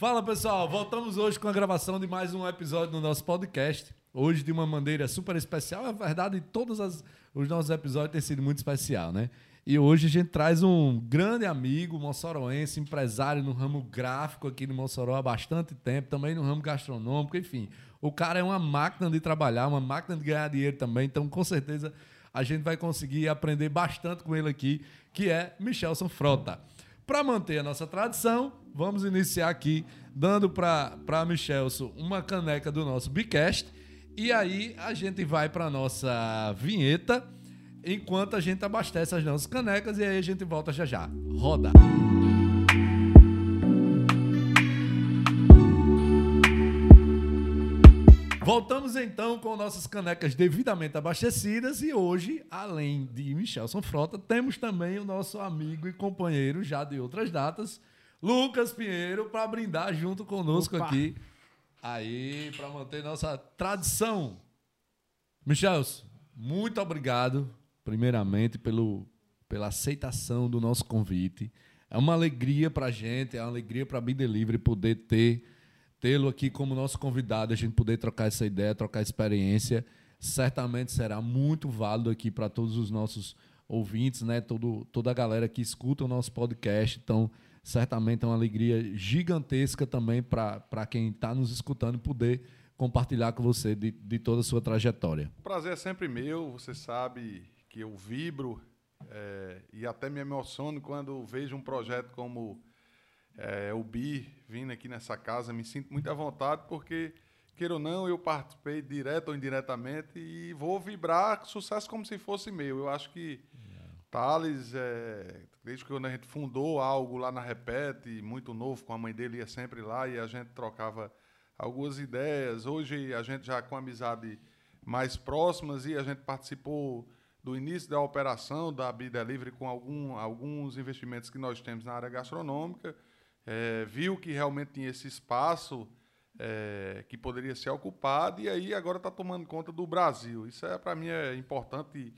Fala pessoal, voltamos hoje com a gravação de mais um episódio do nosso podcast. Hoje de uma maneira super especial. É verdade, todos as, os nossos episódios têm sido muito especial, né? E hoje a gente traz um grande amigo moçoroense, empresário no ramo gráfico aqui no Mossoró há bastante tempo, também no ramo gastronômico, enfim. O cara é uma máquina de trabalhar, uma máquina de ganhar dinheiro também, então com certeza a gente vai conseguir aprender bastante com ele aqui, que é Michelson Frota. Para manter a nossa tradição, vamos iniciar aqui dando para Michelson uma caneca do nosso Bicast e aí a gente vai para nossa vinheta enquanto a gente abastece as nossas canecas e aí a gente volta já já. Roda! Voltamos então com nossas canecas devidamente abastecidas e hoje, além de Michelson Frota, temos também o nosso amigo e companheiro já de outras datas, Lucas Pinheiro, para brindar junto conosco Opa. aqui. Aí, para manter nossa tradição. Michelson, muito obrigado, primeiramente, pelo, pela aceitação do nosso convite. É uma alegria para a gente, é uma alegria para a Be Delivery poder ter tê-lo aqui como nosso convidado, a gente poder trocar essa ideia, trocar experiência, certamente será muito válido aqui para todos os nossos ouvintes, né? Todo, toda a galera que escuta o nosso podcast. Então, certamente é uma alegria gigantesca também para quem está nos escutando poder compartilhar com você de, de toda a sua trajetória. O prazer é sempre meu, você sabe que eu vibro é, e até me emociono quando vejo um projeto como é, o Bi vindo aqui nessa casa, me sinto muito à vontade, porque, queira ou não, eu participei direto ou indiretamente e vou vibrar sucesso como se fosse meu. Eu acho que Thales, é, desde que a gente fundou algo lá na Repete, muito novo, com a mãe dele ia sempre lá e a gente trocava algumas ideias. Hoje a gente já com amizade mais próximas e a gente participou do início da operação da Bi Delivery com algum, alguns investimentos que nós temos na área gastronômica é, viu que realmente tinha esse espaço é, que poderia ser ocupado e aí agora está tomando conta do Brasil. Isso é para mim é importante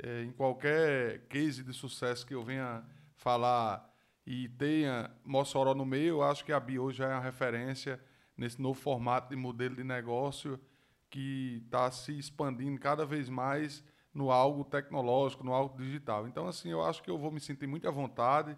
é, em qualquer case de sucesso que eu venha falar e tenha Mossoró no meio. Eu acho que a Bi hoje é uma referência nesse novo formato de modelo de negócio que está se expandindo cada vez mais no algo tecnológico, no algo digital. Então, assim, eu acho que eu vou me sentir muito à vontade.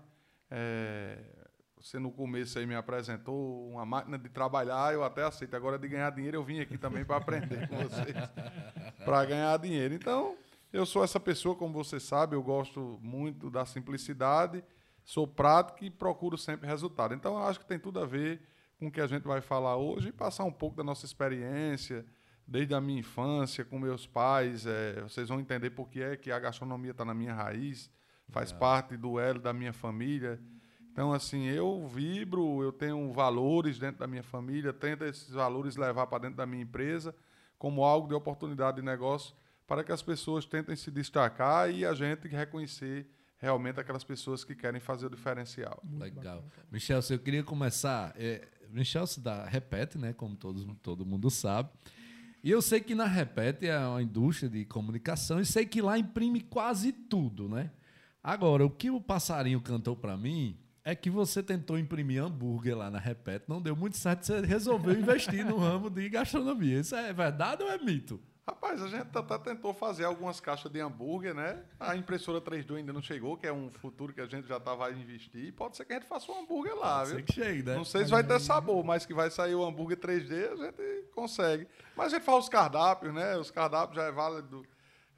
É, você no começo aí me apresentou uma máquina de trabalhar, eu até aceito. Agora de ganhar dinheiro, eu vim aqui também para aprender com vocês, para ganhar dinheiro. Então, eu sou essa pessoa, como você sabe, eu gosto muito da simplicidade, sou prático e procuro sempre resultado. Então, eu acho que tem tudo a ver com o que a gente vai falar hoje e passar um pouco da nossa experiência, desde a minha infância, com meus pais. É, vocês vão entender por que é que a gastronomia está na minha raiz, faz parte do elo da minha família. Então, assim, eu vibro, eu tenho valores dentro da minha família, tento esses valores levar para dentro da minha empresa como algo de oportunidade de negócio para que as pessoas tentem se destacar e a gente reconhecer realmente aquelas pessoas que querem fazer o diferencial. Legal. Michel, eu queria começar. É, Michel se dá, repete, né? Como todos, todo mundo sabe. E eu sei que na Repete é uma indústria de comunicação e sei que lá imprime quase tudo, né? Agora, o que o passarinho cantou para mim é que você tentou imprimir hambúrguer lá na Repete, não deu muito certo, você resolveu investir no ramo de gastronomia. Isso é verdade ou é mito? Rapaz, a gente até tentou fazer algumas caixas de hambúrguer, né? A impressora 3D ainda não chegou, que é um futuro que a gente já estava a investir. Pode ser que a gente faça um hambúrguer lá, pode viu? que chegue, né? Não sei se vai ter sabor, mas que vai sair o hambúrguer 3D, a gente consegue. Mas a gente faz os cardápios, né? Os cardápios já é válido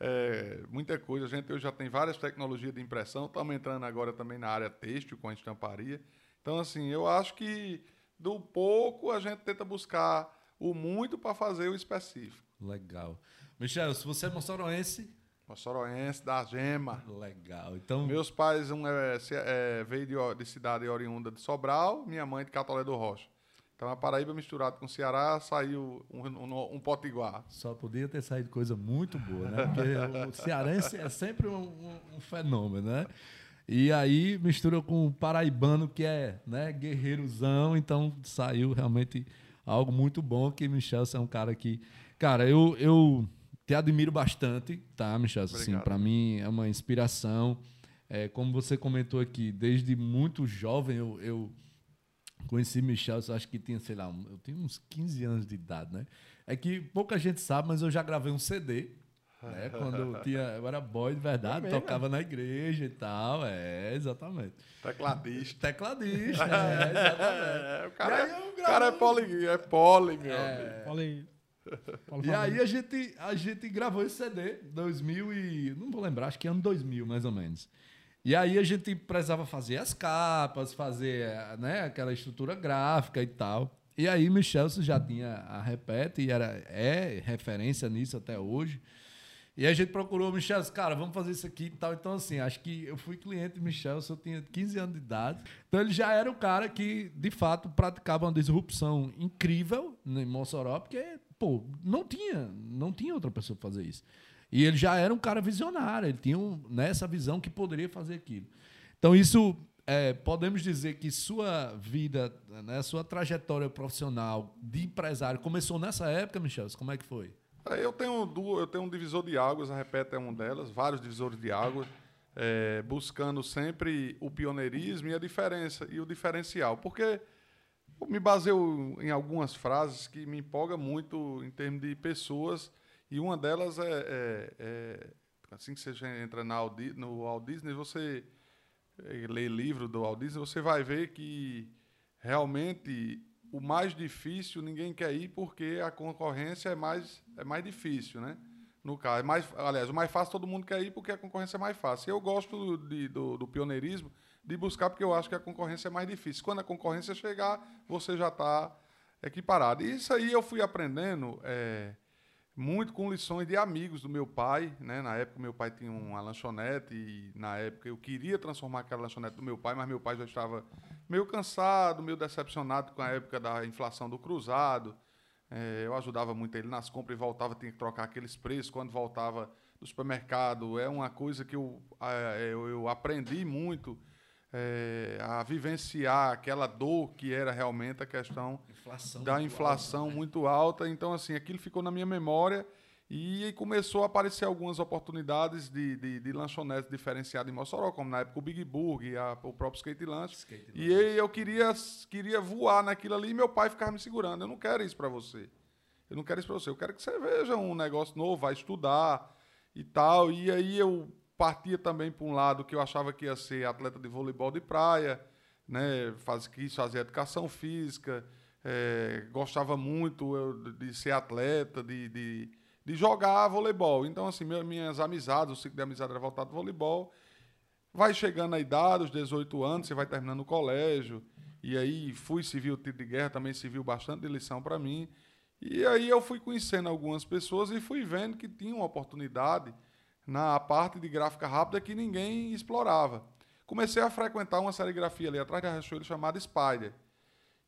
é, muita coisa. A gente hoje já tem várias tecnologias de impressão. Estamos entrando agora também na área têxtil com a estamparia. Então, assim, eu acho que do pouco a gente tenta buscar o muito para fazer o específico. Legal. Michel, se você é moçoroense... Moçoroense, da Gema. Legal. Então... Meus pais, um é, é, veio de, de cidade oriunda de Sobral, minha mãe de Catolé do Rocha. Então a Paraíba misturado com o Ceará saiu um, um, um potiguar. Só podia ter saído coisa muito boa, né? Porque o cearense é sempre um, um, fenômeno, né? E aí mistura com o paraibano, que é né, guerreirozão, então saiu realmente algo muito bom, que Michel é um cara que... Cara, eu, eu te admiro bastante, tá, Michel? Assim, para mim é uma inspiração. É, como você comentou aqui, desde muito jovem eu, eu conheci Michel, eu acho que tinha, sei lá, eu tinha uns 15 anos de idade, né? É que pouca gente sabe, mas eu já gravei um CD. Né? Quando eu, tinha, eu era boy de verdade, é tocava na igreja e tal. É, exatamente. Tecladista. Tecladista, é, exatamente. É, o cara, é, o cara é poli, é poli, meu é, poli. E aí a gente, a gente gravou esse CD, 2000 e... Não vou lembrar, acho que ano 2000, mais ou menos. E aí a gente precisava fazer as capas, fazer né, aquela estrutura gráfica e tal. E aí Michel já tinha a Repete e era, é referência nisso até hoje. E a gente procurou o Michel, cara, vamos fazer isso aqui e tal. Então, assim, acho que eu fui cliente do Michel, eu tinha 15 anos de idade. Então, ele já era o cara que, de fato, praticava uma disrupção incrível em Mossoró, porque, pô, não tinha, não tinha outra pessoa para fazer isso. E ele já era um cara visionário, ele tinha um, nessa né, visão que poderia fazer aquilo. Então, isso, é, podemos dizer que sua vida, né, sua trajetória profissional de empresário começou nessa época, Michel? Como é que foi? É, eu tenho, eu tenho um divisor de águas, a Repete é um delas, vários divisores de águas, é, buscando sempre o pioneirismo e a diferença, e o diferencial. Porque eu me baseio em algumas frases que me empolga muito em termos de pessoas e uma delas é, é, é assim que você entra na no Walt Disney, você é, lê livro do Walt Disney, você vai ver que realmente o mais difícil ninguém quer ir porque a concorrência é mais, é mais difícil, né? No caso, é mais, aliás, o mais fácil todo mundo quer ir porque a concorrência é mais fácil. Eu gosto de, do, do pioneirismo de buscar porque eu acho que a concorrência é mais difícil. Quando a concorrência chegar, você já está equiparado. E isso aí eu fui aprendendo é, muito com lições de amigos do meu pai, né? Na época meu pai tinha uma lanchonete e na época eu queria transformar aquela lanchonete do meu pai, mas meu pai já estava meio cansado, meio decepcionado com a época da inflação do cruzado. É, eu ajudava muito ele nas compras e voltava, tinha que trocar aqueles preços quando voltava do supermercado. É uma coisa que eu, é, eu, eu aprendi muito é, a vivenciar aquela dor que era realmente a questão inflação da inflação alta, né? muito alta. Então, assim, aquilo ficou na minha memória e começou a aparecer algumas oportunidades de, de, de lanchonetes diferenciadas em Mossoró, como na época o Big Burger, a, o próprio Skate Lunch. Skate e aí eu queria, queria voar naquilo ali e meu pai ficava me segurando. Eu não quero isso para você. Eu não quero isso para você. Eu quero que você veja um negócio novo, vai estudar e tal. E aí eu partia também para um lado que eu achava que ia ser atleta de voleibol de praia, né? Faz, quis fazer educação física, é, gostava muito eu, de ser atleta, de, de, de, jogar voleibol. Então, assim, minhas amizades, o ciclo de amizade era voltado ao voleibol. Vai chegando a idade, os 18 anos, você vai terminando o colégio. E aí fui civil tiro de guerra, também serviu bastante de lição para mim. E aí eu fui conhecendo algumas pessoas e fui vendo que tinha uma oportunidade na parte de gráfica rápida que ninguém explorava. Comecei a frequentar uma serigrafia ali atrás da Riachuelo chamada Spider.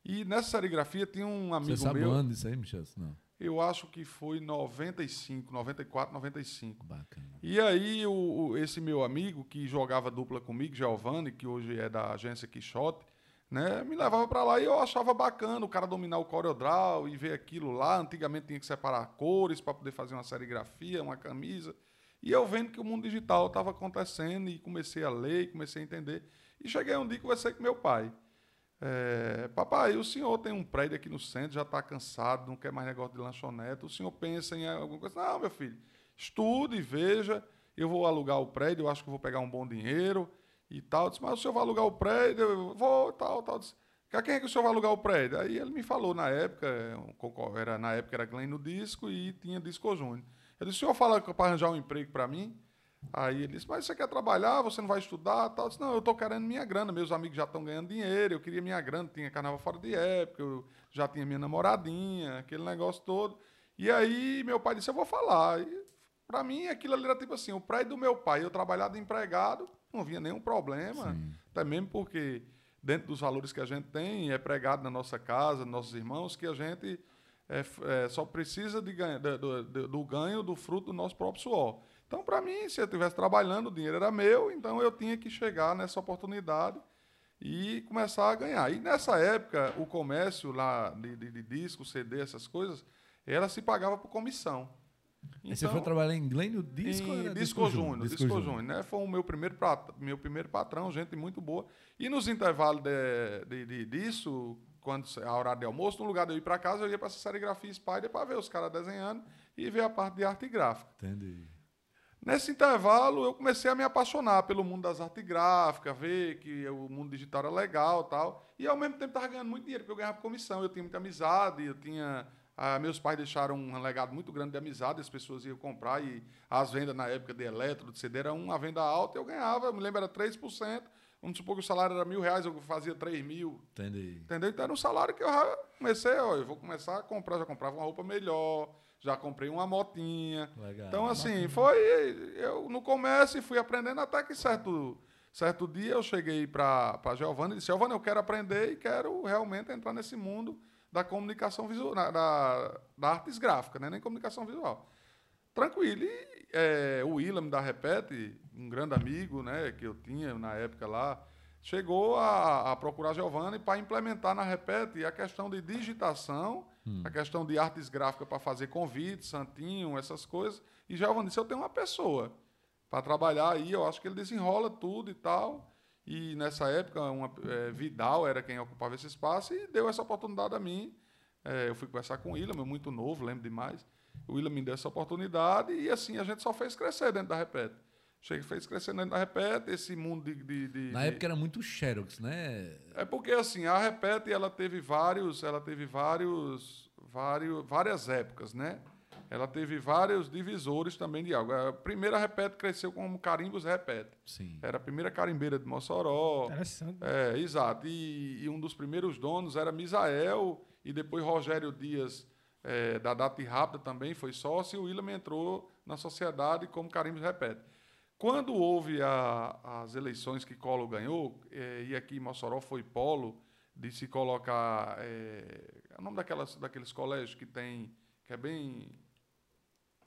E nessa serigrafia tinha um amigo Você sabe meu. Você ano disso aí, Michel? Não. Eu acho que foi 95, 94, 95. Bacana. E aí, o, o, esse meu amigo, que jogava dupla comigo, Giovanni, que hoje é da agência Quixote, né, me levava para lá e eu achava bacana o cara dominar o CorelDRAW e ver aquilo lá. Antigamente tinha que separar cores para poder fazer uma serigrafia, uma camisa. E eu vendo que o mundo digital estava acontecendo e comecei a ler, comecei a entender. E cheguei um dia e conversei com meu pai. É, papai, o senhor tem um prédio aqui no centro, já está cansado, não quer mais negócio de lanchonete. O senhor pensa em alguma coisa? Não, meu filho, estude, veja. Eu vou alugar o prédio, eu acho que vou pegar um bom dinheiro e tal. Eu disse, mas o senhor vai alugar o prédio? Eu vou, tal, tal. Disse, quem é que o senhor vai alugar o prédio? Aí ele me falou na época, era, na época era Glen no disco e tinha Disco Júnior. Eu disse, o senhor fala para arranjar um emprego para mim? Aí ele disse, mas você quer trabalhar, você não vai estudar? Tal. Eu disse, não, eu estou querendo minha grana, meus amigos já estão ganhando dinheiro, eu queria minha grana, tinha carnaval fora de época, eu já tinha minha namoradinha, aquele negócio todo. E aí meu pai disse, eu vou falar. E para mim aquilo ali era tipo assim, o prédio do meu pai, eu trabalhar de empregado, não vinha nenhum problema, Sim. até mesmo porque dentro dos valores que a gente tem, é pregado na nossa casa, nossos irmãos, que a gente é, é, só precisa de ganho, do, do, do, ganho do fruto do nosso próprio suor. Então, para mim, se eu estivesse trabalhando, o dinheiro era meu, então eu tinha que chegar nessa oportunidade e começar a ganhar. E nessa época, o comércio lá de, de, de disco, CD, essas coisas, ela se pagava por comissão. Então, você foi trabalhar em Glênio Disco? Em Disco, Júnior, Disco, Disco Júnior, né? Foi o meu primeiro, meu primeiro patrão, gente muito boa. E nos intervalos de, de, de disso, quando a hora de almoço, no lugar de eu ir para casa, eu ia para essa serigrafia Spider para ver os caras desenhando e ver a parte de arte gráfica. Entendi. Nesse intervalo, eu comecei a me apaixonar pelo mundo das artes gráficas, ver que o mundo digital era legal tal. E ao mesmo tempo estava ganhando muito dinheiro, porque eu ganhava comissão, eu tinha muita amizade, eu tinha. Ah, meus pais deixaram um legado muito grande de amizade, as pessoas iam comprar e as vendas na época de eletro, de CD, era uma venda alta, eu ganhava, eu me lembro, era 3%. Vamos supor que o salário era mil reais, eu fazia 3 mil. Entendi. Entendeu? Então era um salário que eu já comecei, ó, eu vou começar a comprar, já comprava uma roupa melhor, já comprei uma motinha. Legal. Então, assim, foi. Eu no comércio fui aprendendo até que certo, certo dia eu cheguei para a Giovana e disse: Giovana, eu quero aprender e quero realmente entrar nesse mundo da comunicação visual, da, da, da artes gráficas, né? nem comunicação visual. Tranquilo. E é, o William da Repete, um grande amigo né, que eu tinha na época lá, chegou a, a procurar Giovanni para implementar na Repete a questão de digitação Hum. A questão de artes gráficas para fazer convites, santinho, essas coisas. E Giovanni disse, eu tenho uma pessoa para trabalhar aí, eu acho que ele desenrola tudo e tal. E nessa época, uma, é, Vidal era quem ocupava esse espaço e deu essa oportunidade a mim. É, eu fui conversar com o William, meu muito novo, lembro demais. O William me deu essa oportunidade e assim a gente só fez crescer dentro da Repete. Chega, fez crescendo dentro da Repete, esse mundo de, de, de Na época era muito Xerox, né? É porque assim, a Repete ela teve vários, ela teve vários, vários, várias épocas, né? Ela teve vários divisores também de algo. A primeira Repete cresceu como Carimbos Repete. Sim. Era a primeira carimbeira de Mossoró. Interessante. É, exato. E, e um dos primeiros donos era Misael e depois Rogério Dias é, da Data Rápida também foi sócio e o William entrou na sociedade como Carimbos Repete. Quando houve a, as eleições que Colo ganhou, é, e aqui em Mossoró foi polo, de se colocar. É, é o nome daquelas, daqueles colégios que tem. que é bem.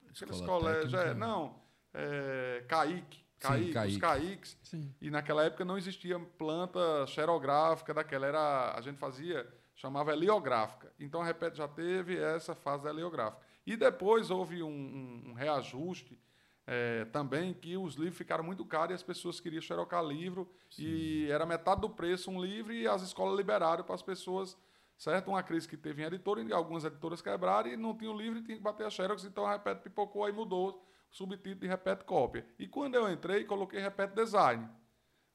Aqueles Escola colégios. É, não. É, CAIC. CAIC, Sim, os CAICs. Sim. E naquela época não existia planta xerográfica daquela. Era, a gente fazia, chamava heliográfica. Então a Repete já teve essa fase heliográfica. E depois houve um, um, um reajuste é, também que os livros ficaram muito caros e as pessoas queriam xerocar livro Sim. e era metade do preço um livro e as escolas liberaram para as pessoas, certo? Uma crise que teve em editora e algumas editoras quebraram e não tinha o livro e tinha que bater a xerox, então a Repete pipocou aí mudou o subtítulo de Repete Cópia. E quando eu entrei, coloquei Repete Design,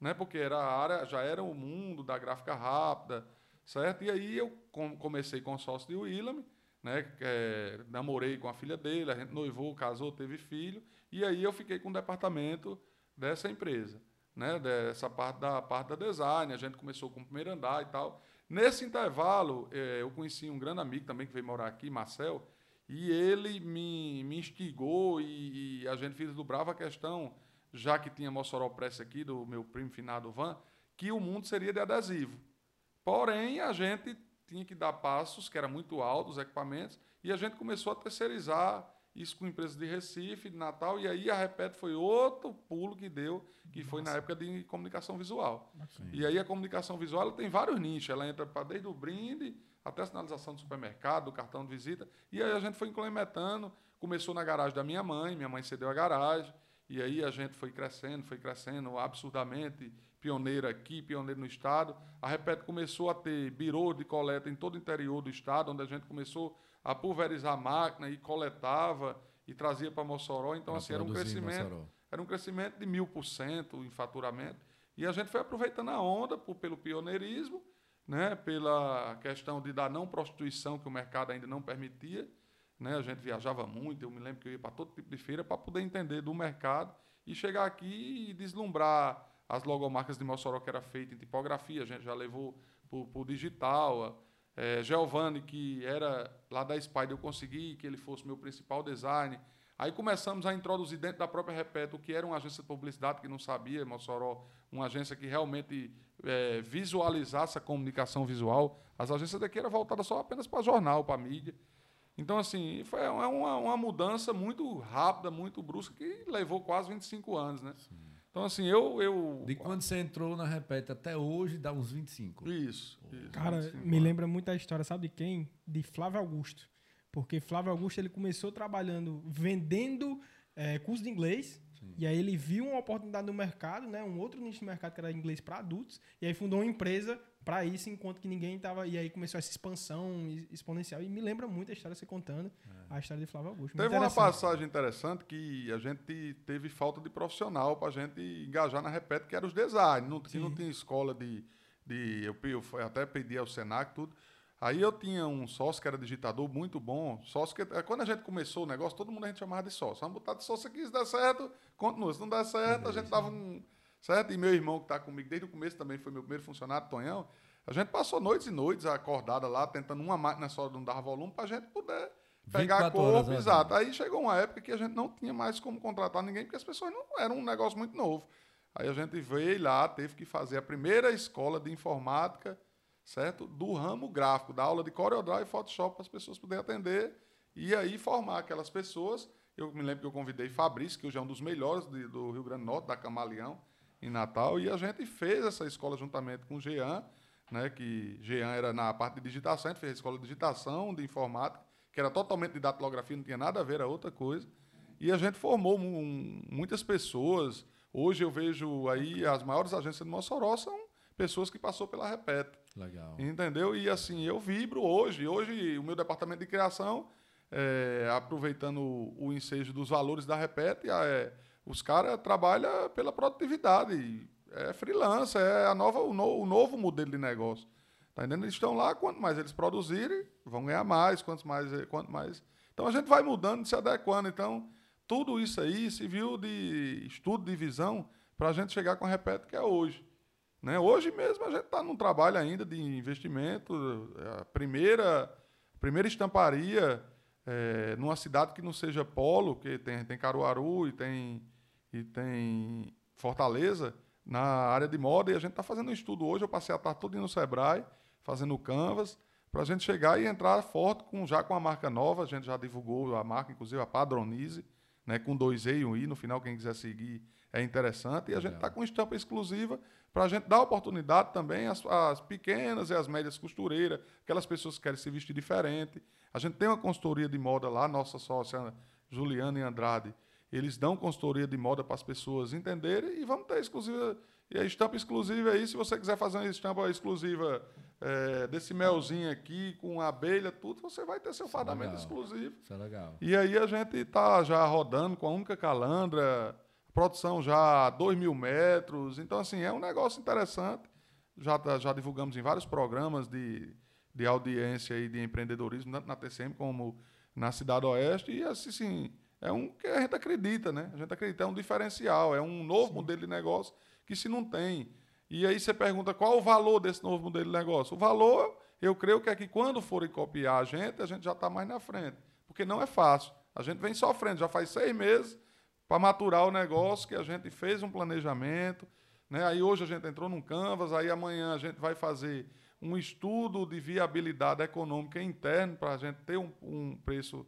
né? Porque era a área, já era o mundo da gráfica rápida, certo? E aí eu comecei com o sócio de Willam, né? É, namorei com a filha dele, a gente noivou, casou, teve filho. E aí eu fiquei com o departamento dessa empresa, né? dessa parte da parte da design. A gente começou com o primeiro andar e tal. Nesse intervalo, eh, eu conheci um grande amigo também que veio morar aqui, Marcel, e ele me, me instigou e, e a gente fez do Brava a questão, já que tinha Mossoró Press aqui, do meu primo finado Van, que o mundo seria de adesivo. Porém, a gente tinha que dar passos, que era muito alto os equipamentos, e a gente começou a terceirizar isso com empresas de Recife, de Natal, e aí a Repete foi outro pulo que deu, que Nossa. foi na época de comunicação visual. Sim. E aí a comunicação visual ela tem vários nichos, ela entra para desde o brinde até a sinalização do supermercado, do cartão de visita, e aí a gente foi implementando, começou na garagem da minha mãe, minha mãe cedeu a garagem, e aí a gente foi crescendo, foi crescendo absurdamente, pioneira aqui, pioneiro no estado. A Repete começou a ter birô de coleta em todo o interior do estado, onde a gente começou a pulverizar a máquina e coletava e trazia para Mossoró. Então, assim, era um crescimento. Era um crescimento de mil por cento em faturamento. E a gente foi aproveitando a onda por, pelo pioneirismo, né, pela questão de da não prostituição que o mercado ainda não permitia. Né, a gente viajava muito, eu me lembro que eu ia para todo tipo de feira para poder entender do mercado e chegar aqui e deslumbrar as logomarcas de Mossoró que era feita em tipografia, a gente já levou para o digital, é, Giovanni, que era lá da Spider, eu consegui que ele fosse meu principal design. Aí começamos a introduzir dentro da própria Repeto, o que era uma agência de publicidade que não sabia, Mossoró, uma agência que realmente é, visualizasse a comunicação visual. As agências daqui eram voltadas só apenas para jornal, para mídia. Então, assim, foi uma, uma, mudança muito rápida, muito brusca, que levou quase 25 anos, né? Sim. Então, assim, eu, eu. De quando você entrou na Repete até hoje, dá uns 25. Isso. isso Cara, 25 me lembra muito a história, sabe de quem? De Flávio Augusto. Porque Flávio Augusto ele começou trabalhando, vendendo é, curso de inglês. Sim. E aí ele viu uma oportunidade no mercado, né, um outro nicho de mercado que era inglês para adultos, e aí fundou uma empresa para isso, enquanto que ninguém estava. E aí começou essa expansão exponencial. E me lembra muito a história você contando, é. a história de Flávio Augusto. Teve uma passagem interessante que a gente teve falta de profissional para a gente engajar na Repete, que era os design. Não, não tinha escola de. de eu, eu até pedi ao Senac tudo. Aí eu tinha um sócio que era digitador muito bom. Sócio que, quando a gente começou o negócio, todo mundo a gente chamava de sócio. Vamos botar de sócio aqui, se der certo, continua. Se não der certo, a gente dava um. Certo? E meu irmão que está comigo desde o começo também foi meu primeiro funcionário, Tonhão. A gente passou noites e noites acordada lá, tentando uma máquina só não dar volume para a gente poder pegar corpo. Exato. Aí chegou uma época que a gente não tinha mais como contratar ninguém, porque as pessoas não eram um negócio muito novo. Aí a gente veio lá, teve que fazer a primeira escola de informática certo? Do ramo gráfico, da aula de CorelDRAW e Photoshop para as pessoas poderem atender e aí formar aquelas pessoas. Eu me lembro que eu convidei Fabrício, que hoje é um dos melhores de, do Rio Grande do Norte, da Camaleão, em Natal, e a gente fez essa escola juntamente com o Jean, né, que Jean era na parte de digitação, a gente fez a escola de digitação, de informática, que era totalmente de datilografia, não tinha nada a ver, era outra coisa. E a gente formou um, muitas pessoas. Hoje eu vejo aí as maiores agências de Mossoró são pessoas que passou pela Repete. Legal. Entendeu? E assim, eu vibro hoje. Hoje, o meu departamento de criação, é, aproveitando o, o, ensejo dos valores da Repete, é, os caras trabalham pela produtividade. É freelancer, é a nova, o, no, o novo modelo de negócio. Tá entendendo? Eles estão lá, quanto mais eles produzirem, vão ganhar mais, quanto mais, quanto mais. Então a gente vai mudando, se adequando. Então, tudo isso aí se viu de estudo de visão para a gente chegar com a Repete que é hoje. Né? Hoje mesmo a gente está num trabalho ainda de investimento. É a primeira, primeira estamparia é, numa cidade que não seja polo, que tem, tem Caruaru e tem, e tem Fortaleza, na área de moda, e a gente está fazendo um estudo hoje. Eu passei a tarde todo no Sebrae, fazendo canvas, para a gente chegar e entrar forte com, já com a marca nova. A gente já divulgou a marca, inclusive a Padronize, né, com dois E e um I. No final, quem quiser seguir é interessante. E a gente está com estampa exclusiva para a gente dar oportunidade também às, às, pequenas e às médias costureiras, aquelas pessoas que querem se vestir diferente. A gente tem uma consultoria de moda lá, nossa sócia Juliana e Andrade, eles dão consultoria de moda para as pessoas entenderem e vamos ter exclusiva. E a estampa exclusiva aí, se você quiser fazer uma estampa exclusiva é, desse melzinho aqui, com abelha, tudo, você vai ter seu Isso é fardamento é exclusivo. Isso é legal. E aí a gente está já rodando com a única calandra, produção já a 2 mil metros. Então, assim, é um negócio interessante. Já, tá, já divulgamos em vários programas de, de audiência e de empreendedorismo, tanto na TCM como na Cidade Oeste. E, assim, sim, é um que a gente acredita, né? A gente acredita, é um diferencial, é um novo Sim. modelo de negócio que se não tem. E aí você pergunta qual o valor desse novo modelo de negócio. O valor, eu creio que é que quando forem copiar a gente, a gente já está mais na frente. Porque não é fácil. A gente vem sofrendo, já faz seis meses para maturar o negócio, que a gente fez um planejamento. Né? Aí hoje a gente entrou num Canvas, aí amanhã a gente vai fazer um estudo de viabilidade econômica interno para a gente ter um, um preço,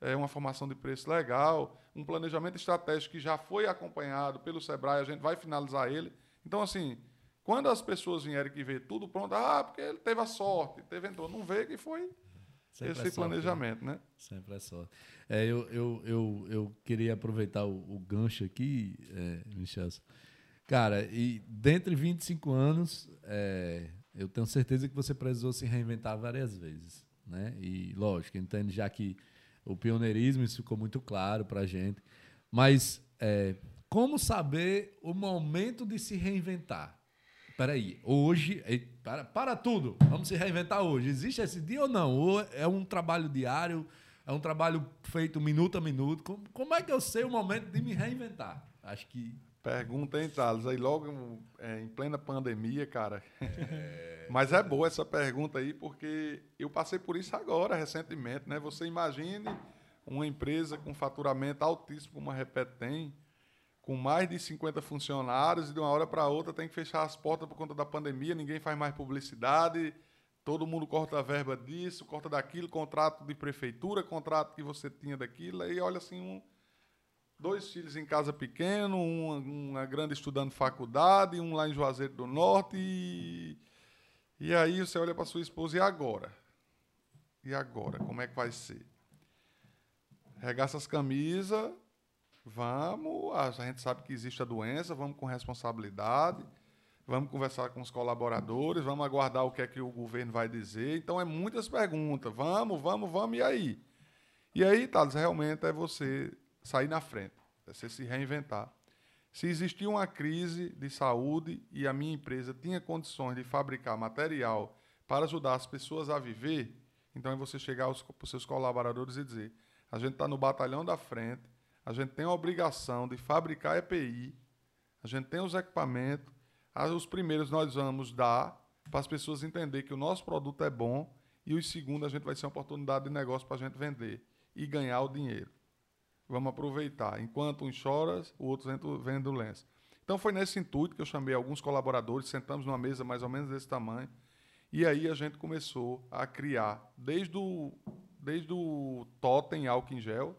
é, uma formação de preço legal, um planejamento estratégico que já foi acompanhado pelo Sebrae, a gente vai finalizar ele. Então, assim, quando as pessoas vierem que ver tudo pronto, ah, porque ele teve a sorte, teve entrou, não vê que foi esse é sorte, planejamento, né? Sempre é sorte. É, eu, eu, eu, eu queria aproveitar o, o gancho aqui, é, Michel. Cara, e dentre 25 anos, é, eu tenho certeza que você precisou se reinventar várias vezes. Né? E, lógico, entende já que o pioneirismo, isso ficou muito claro para a gente. Mas é, como saber o momento de se reinventar? Peraí, hoje, para, para tudo, vamos se reinventar hoje. Existe esse dia ou não? Ou é um trabalho diário? É um trabalho feito minuto a minuto. Como, como é que eu sei o momento de me reinventar? Acho que. Pergunta, hein, Thales? Aí logo é, em plena pandemia, cara. É... Mas é boa essa pergunta aí, porque eu passei por isso agora, recentemente, né? Você imagine uma empresa com faturamento altíssimo, como a Repet tem, com mais de 50 funcionários, e de uma hora para outra tem que fechar as portas por conta da pandemia, ninguém faz mais publicidade Todo mundo corta a verba disso, corta daquilo, contrato de prefeitura, contrato que você tinha daquilo, aí olha assim, um, dois filhos em casa pequeno, uma, uma grande estudando faculdade, um lá em Juazeiro do Norte, e, e aí você olha para sua esposa, e agora? E agora? Como é que vai ser? regaça as camisas, vamos, a gente sabe que existe a doença, vamos com responsabilidade, vamos conversar com os colaboradores, vamos aguardar o que é que o governo vai dizer. Então, é muitas perguntas. Vamos, vamos, vamos, e aí? E aí, Thales, realmente é você sair na frente, é você se reinventar. Se existia uma crise de saúde e a minha empresa tinha condições de fabricar material para ajudar as pessoas a viver, então é você chegar para os seus colaboradores e dizer: a gente está no batalhão da frente, a gente tem a obrigação de fabricar EPI, a gente tem os equipamentos, os primeiros nós vamos dar para as pessoas entenderem que o nosso produto é bom e os segundos a gente vai ser uma oportunidade de negócio para a gente vender e ganhar o dinheiro. Vamos aproveitar. Enquanto uns choram, o outro vende o lenço. Então foi nesse intuito que eu chamei alguns colaboradores, sentamos numa mesa mais ou menos desse tamanho, e aí a gente começou a criar, desde o, desde o totem álcool em gel,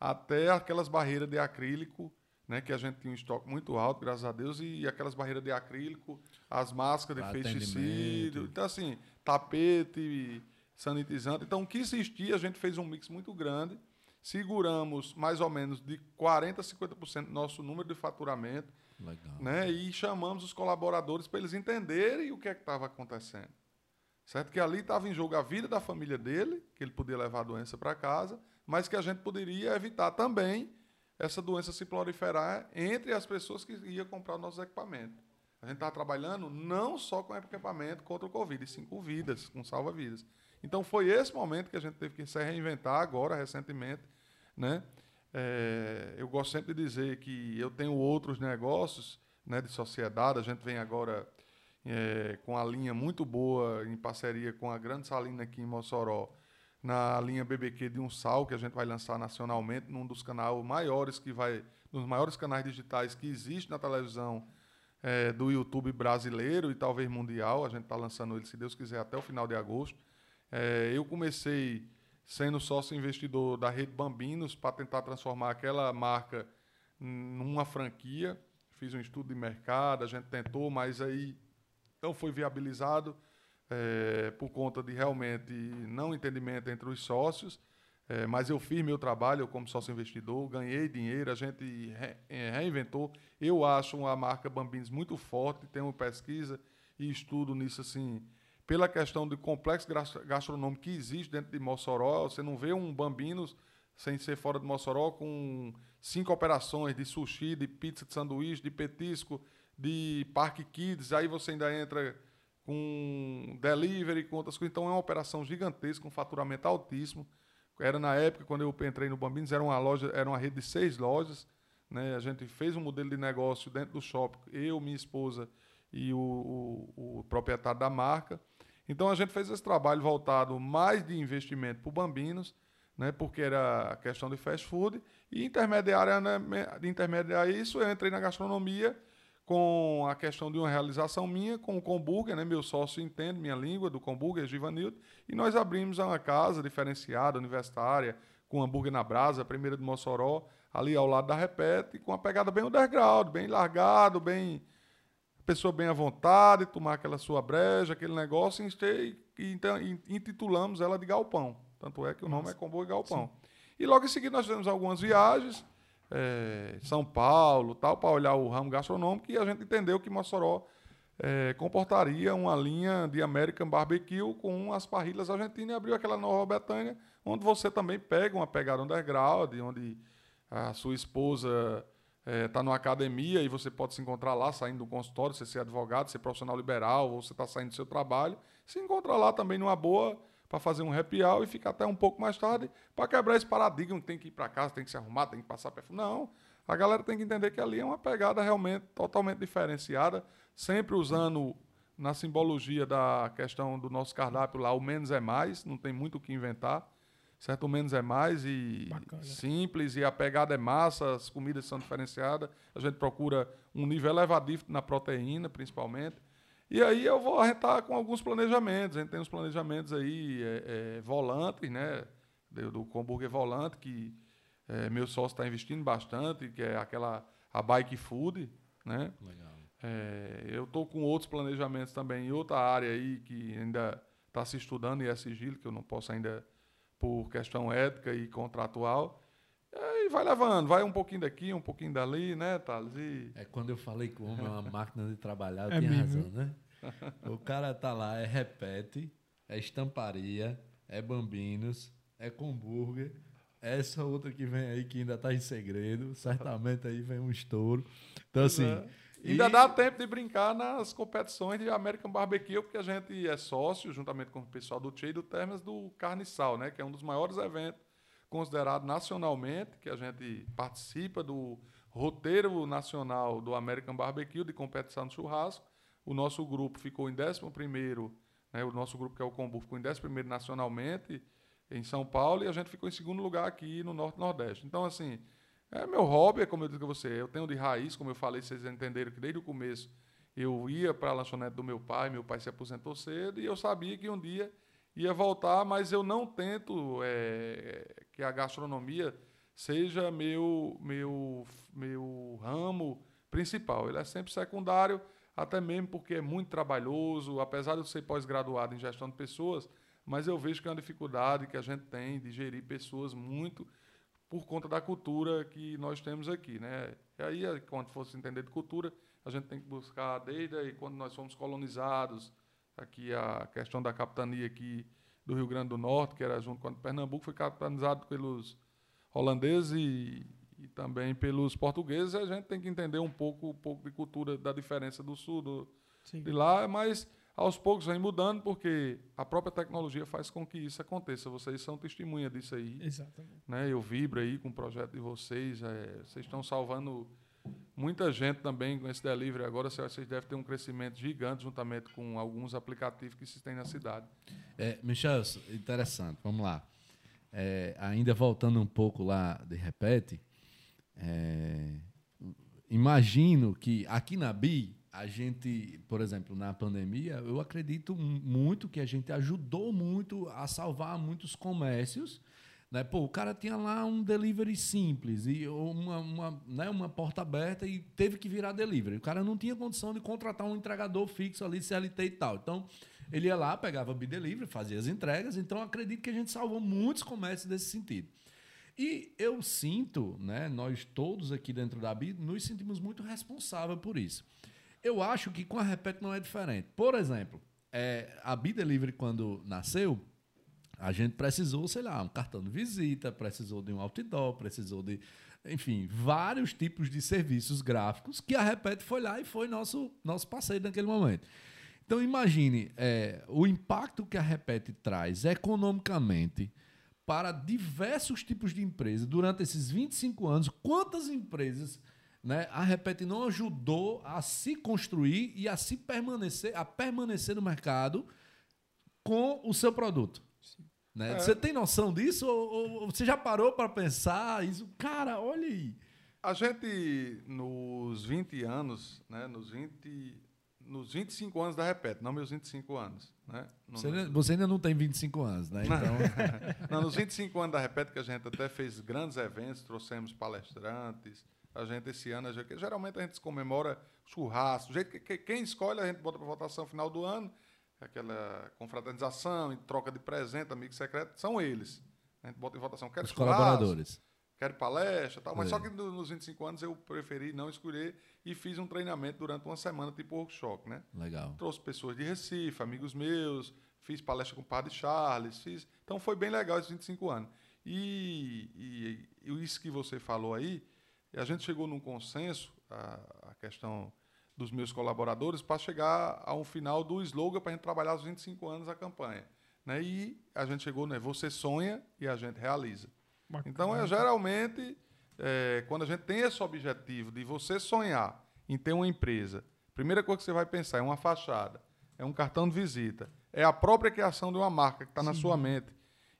até aquelas barreiras de acrílico, né, que a gente tinha um estoque muito alto, graças a Deus, e aquelas barreiras de acrílico, as máscaras de pesticídio, então assim, tapete, sanitizante. Então, o que existia, a gente fez um mix muito grande, seguramos mais ou menos de 40% a 50% do nosso número de faturamento. Legal. Né? E chamamos os colaboradores para eles entenderem o que é que estava acontecendo. Certo? Que ali estava em jogo a vida da família dele, que ele podia levar a doença para casa, mas que a gente poderia evitar também essa doença se proliferar entre as pessoas que iam comprar os nossos equipamentos. A gente estava trabalhando não só com equipamento contra o Covid, e sim com vidas, com salva-vidas. Então foi esse momento que a gente teve que se reinventar agora, recentemente. Né? É, eu gosto sempre de dizer que eu tenho outros negócios né, de sociedade, a gente vem agora é, com a linha muito boa, em parceria com a Grande Salina aqui em Mossoró, na linha BBQ de um sal, que a gente vai lançar nacionalmente, num dos canais maiores que vai, dos maiores canais digitais que existe na televisão é, do YouTube brasileiro e talvez mundial. A gente está lançando ele, se Deus quiser, até o final de agosto. É, eu comecei sendo sócio investidor da rede Bambinos para tentar transformar aquela marca numa franquia. Fiz um estudo de mercado, a gente tentou, mas aí não foi viabilizado é, por conta de realmente não entendimento entre os sócios. É, mas eu fiz meu trabalho como sócio investidor, ganhei dinheiro, a gente re, é, reinventou. Eu acho a marca Bambinos muito forte, tenho pesquisa e estudo nisso assim pela questão do complexo gastronômico que existe dentro de Mossoró. Você não vê um Bambinos sem ser fora de Mossoró com cinco operações de sushi, de pizza de sanduíche, de petisco, de parque kids. Aí você ainda entra com delivery, com outras coisas. Então é uma operação gigantesca, um faturamento altíssimo. Era na época, quando eu entrei no Bambinos, era uma loja, era uma rede de seis lojas. Né? A gente fez um modelo de negócio dentro do shopping, eu, minha esposa e o, o, o proprietário da marca. Então a gente fez esse trabalho voltado mais de investimento para o Bambinos, né, porque era a questão de fast food, e intermediária, né, intermediar isso, eu entrei na gastronomia com a questão de uma realização minha com o Comburger, né, meu sócio entende minha língua do Comburger, Givanildo, e nós abrimos uma casa diferenciada, universitária, com hambúrguer na brasa, a primeira de Mossoró, ali ao lado da Repete, com uma pegada bem underground, bem largado, bem pessoa bem à vontade, tomar aquela sua breja, aquele negócio, e, então, intitulamos ela de Galpão. Tanto é que o nome Nossa. é Comboio Galpão. Sim. E logo em seguida nós fizemos algumas viagens, é, São Paulo, tal, para olhar o ramo gastronômico, e a gente entendeu que Mossoró é, comportaria uma linha de American Barbecue com as parrilhas argentinas e abriu aquela nova Betânia, onde você também pega uma pegada underground, onde a sua esposa está é, tá numa academia e você pode se encontrar lá saindo do consultório, você ser advogado, ser profissional liberal, ou você está saindo do seu trabalho, se encontra lá também numa boa para fazer um happy hour e ficar até um pouco mais tarde para quebrar esse paradigma que tem que ir para casa, tem que se arrumar, tem que passar perfume. Não, a galera tem que entender que ali é uma pegada realmente totalmente diferenciada, sempre usando na simbologia da questão do nosso cardápio lá, o menos é mais, não tem muito o que inventar certo? O menos é mais e Bacana. simples, e a pegada é massa, as comidas são diferenciadas. A gente procura um nível elevadíssimo na proteína, principalmente. E aí eu vou arretar com alguns planejamentos. A gente tem uns planejamentos aí, é, é, volantes, né? Do, do Comburger Volante, que é, meu sócio está investindo bastante, que é aquela a bike food, né? Legal. É, eu estou com outros planejamentos também em outra área aí que ainda está se estudando e é sigilo, que eu não posso ainda por questão ética e contratual. E vai levando, vai um pouquinho daqui, um pouquinho dali, né, Thales? E... É quando eu falei que o homem é uma máquina de trabalhar, eu É tinha razão, né? O cara tá lá, é repete, é estamparia, é bambinos, é comburger, é essa outra que vem aí que ainda tá em segredo, certamente aí vem um estouro. Então, assim. É. Ainda e- dá tempo de brincar nas competições de American Barbecue, porque a gente é sócio, juntamente com o pessoal do Tchê e do Termas, do Carne e Sal, né? Que é um dos maiores eventos considerado nacionalmente, que a gente participa do roteiro nacional do American Barbecue de competição de churrasco. O nosso grupo ficou em 11º, né? O nosso grupo que é o Combu ficou em 11º nacionalmente em São Paulo e a gente ficou em segundo lugar aqui no Norte Nordeste. Então, assim, é meu hobby, é como eu disse a você, eu tenho de raiz, como eu falei, vocês entenderam que desde o começo eu ia para a lanchonete do meu pai, meu pai se aposentou cedo e eu sabia que um dia ia voltar, mas eu não tento é, que a gastronomia seja meu, meu, meu ramo principal. Ele é sempre secundário, até mesmo porque é muito trabalhoso, apesar de eu ser pós-graduado em gestão de pessoas, mas eu vejo que é uma dificuldade que a gente tem de gerir pessoas muito por conta da cultura que nós temos aqui, né? E aí, quando fosse entender de cultura, a gente tem que buscar desde aí, quando nós fomos colonizados, aqui a questão da capitania aqui do Rio Grande do Norte, que era junto com Pernambuco, foi capitanizado pelos holandeses e, e também pelos portugueses. A gente tem que entender um pouco, um pouco de cultura da diferença do sul do, de lá, mas aos poucos vem mudando, porque a própria tecnologia faz com que isso aconteça. Vocês são testemunha disso aí Exatamente. né? Eu vibro aí com o projeto de vocês. é, vocês estão salvando muita gente também com esse delivery. Agora vocês devem ter um crescimento gigante juntamente com alguns aplicativos que se tem na cidade. É, Michel, interessante, vamos lá. É, ainda voltando um pouco lá de repete, é, imagino que aqui na BI, a gente, por exemplo, na pandemia, eu acredito mu- muito que a gente ajudou muito a salvar muitos comércios. Né? Pô, o cara tinha lá um delivery simples e uma, uma, né, uma porta aberta e teve que virar delivery. O cara não tinha condição de contratar um entregador fixo ali, CLT e tal. Então, ele ia lá, pegava o delivery, fazia as entregas. Então, acredito que a gente salvou muitos comércios nesse sentido. E eu sinto, né, nós todos aqui dentro da BI, nos sentimos muito responsáveis por isso. Eu acho que com a Repete não é diferente. Por exemplo, é, a BI Delivery, quando nasceu, a gente precisou, sei lá, um cartão de visita, precisou de um outdoor, precisou de, enfim, vários tipos de serviços gráficos que a Repete foi lá e foi nosso, nosso parceiro naquele momento. Então, imagine é, o impacto que a Repete traz economicamente para diversos tipos de empresas durante esses 25 anos. Quantas empresas né, a Repete não ajudou a se construir e a se permanecer, a permanecer no mercado com o seu produto? Né? É. Você tem noção disso? Ou, ou você já parou para pensar isso? Cara, olha aí. A gente, nos 20 anos, né, nos, 20, nos 25 anos da Repete, não meus 25 anos. Né? Você, ainda- você ainda não tem 25 anos, né? Então, Não, nos 25 anos da Repete, que a gente até fez grandes eventos, trouxemos palestrantes. A gente, esse ano, a gente- geralmente a gente comemora churrasco. Do jeito que, que- quem escolhe, a gente bota para votação no final do ano, aquela confraternização, troca de presente, amigo secreto, são eles. A gente bota em votação. Quero os colaboradores. quero palestra, tal. Mas É. só que no- nos 25 anos eu preferi não escolher e fiz um treinamento durante uma semana, tipo workshop, né? Legal. Trouxe pessoas de Recife, amigos meus, fiz palestra com o Padre Charles, fiz. Então foi bem legal esses 25 anos. E, e- e isso que você falou aí, a gente chegou num consenso, a, a questão dos meus colaboradores, para chegar a um final do slogan para a gente trabalhar os 25 anos a campanha. Né? E a gente chegou, né? Você sonha e a gente realiza. Bacana. Então, é, geralmente, é, quando a gente tem esse objetivo de você sonhar em ter uma empresa, a primeira coisa que você vai pensar é uma fachada, é um cartão de visita, é a própria criação de uma marca que está na sua mente.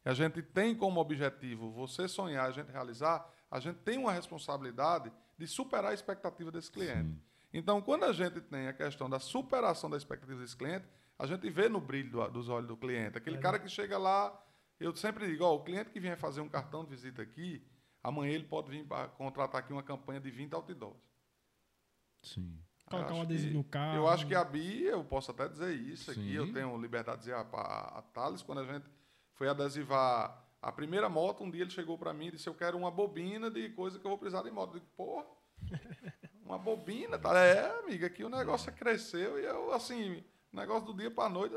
E a gente tem como objetivo você sonhar, a gente realizar, a gente tem uma responsabilidade de superar a expectativa desse cliente. Então, quando a gente tem a questão da superação da expectativa desse cliente, a gente vê no brilho do- dos olhos do cliente. Aquele cara que chega lá, eu sempre digo, ó, o cliente que vier fazer um cartão de visita aqui, amanhã ele pode vir para contratar aqui uma campanha de 20 outdoors. Sim. Colocar Eu um acho adesivo que- no carro. Eu acho que a Bi, eu posso até dizer isso aqui, Sim. eu tenho liberdade de dizer a, a, a Thales, quando a gente foi adesivar A primeira moto, um dia ele chegou para mim e disse: Eu quero uma bobina de coisa que eu vou precisar de moto. Eu digo, porra, uma bobina, tá? É, amiga, aqui o negócio cresceu e eu, assim, negócio do dia para noite,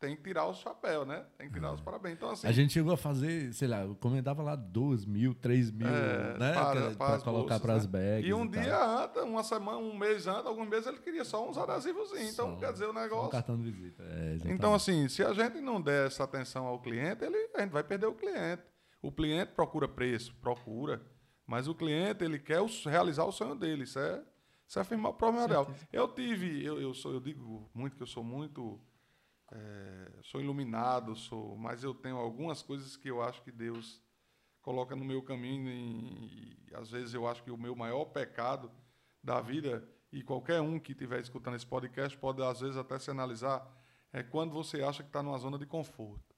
tem que tirar o chapéu, né? Tem que tirar os parabéns. Então, assim. A gente chegou a fazer, sei lá, eu comentava lá 2 mil, 3 mil, É, né? para- que- colocar para as né? bags. E um tal. dia antes, uma semana, um mês antes, alguns meses ele queria só uns adesivos. Então, quer dizer, o Um negócio. cartão de visita. É. Então, assim, se a gente não der essa atenção ao cliente, ele, a gente vai perder o cliente. O cliente procura preço, procura. Mas o cliente, ele quer o- realizar o sonho dele. Isso é, isso é afirmar primordial. Certeza. Eu tive, eu, eu, sou, eu digo muito que eu sou muito. eh, sou iluminado, sou, mas eu tenho algumas coisas que eu acho que Deus coloca no meu caminho e, e às vezes eu acho que o meu maior pecado da vida e qualquer um que estiver escutando esse podcast pode às vezes até se analisar é quando você acha que está numa zona de conforto.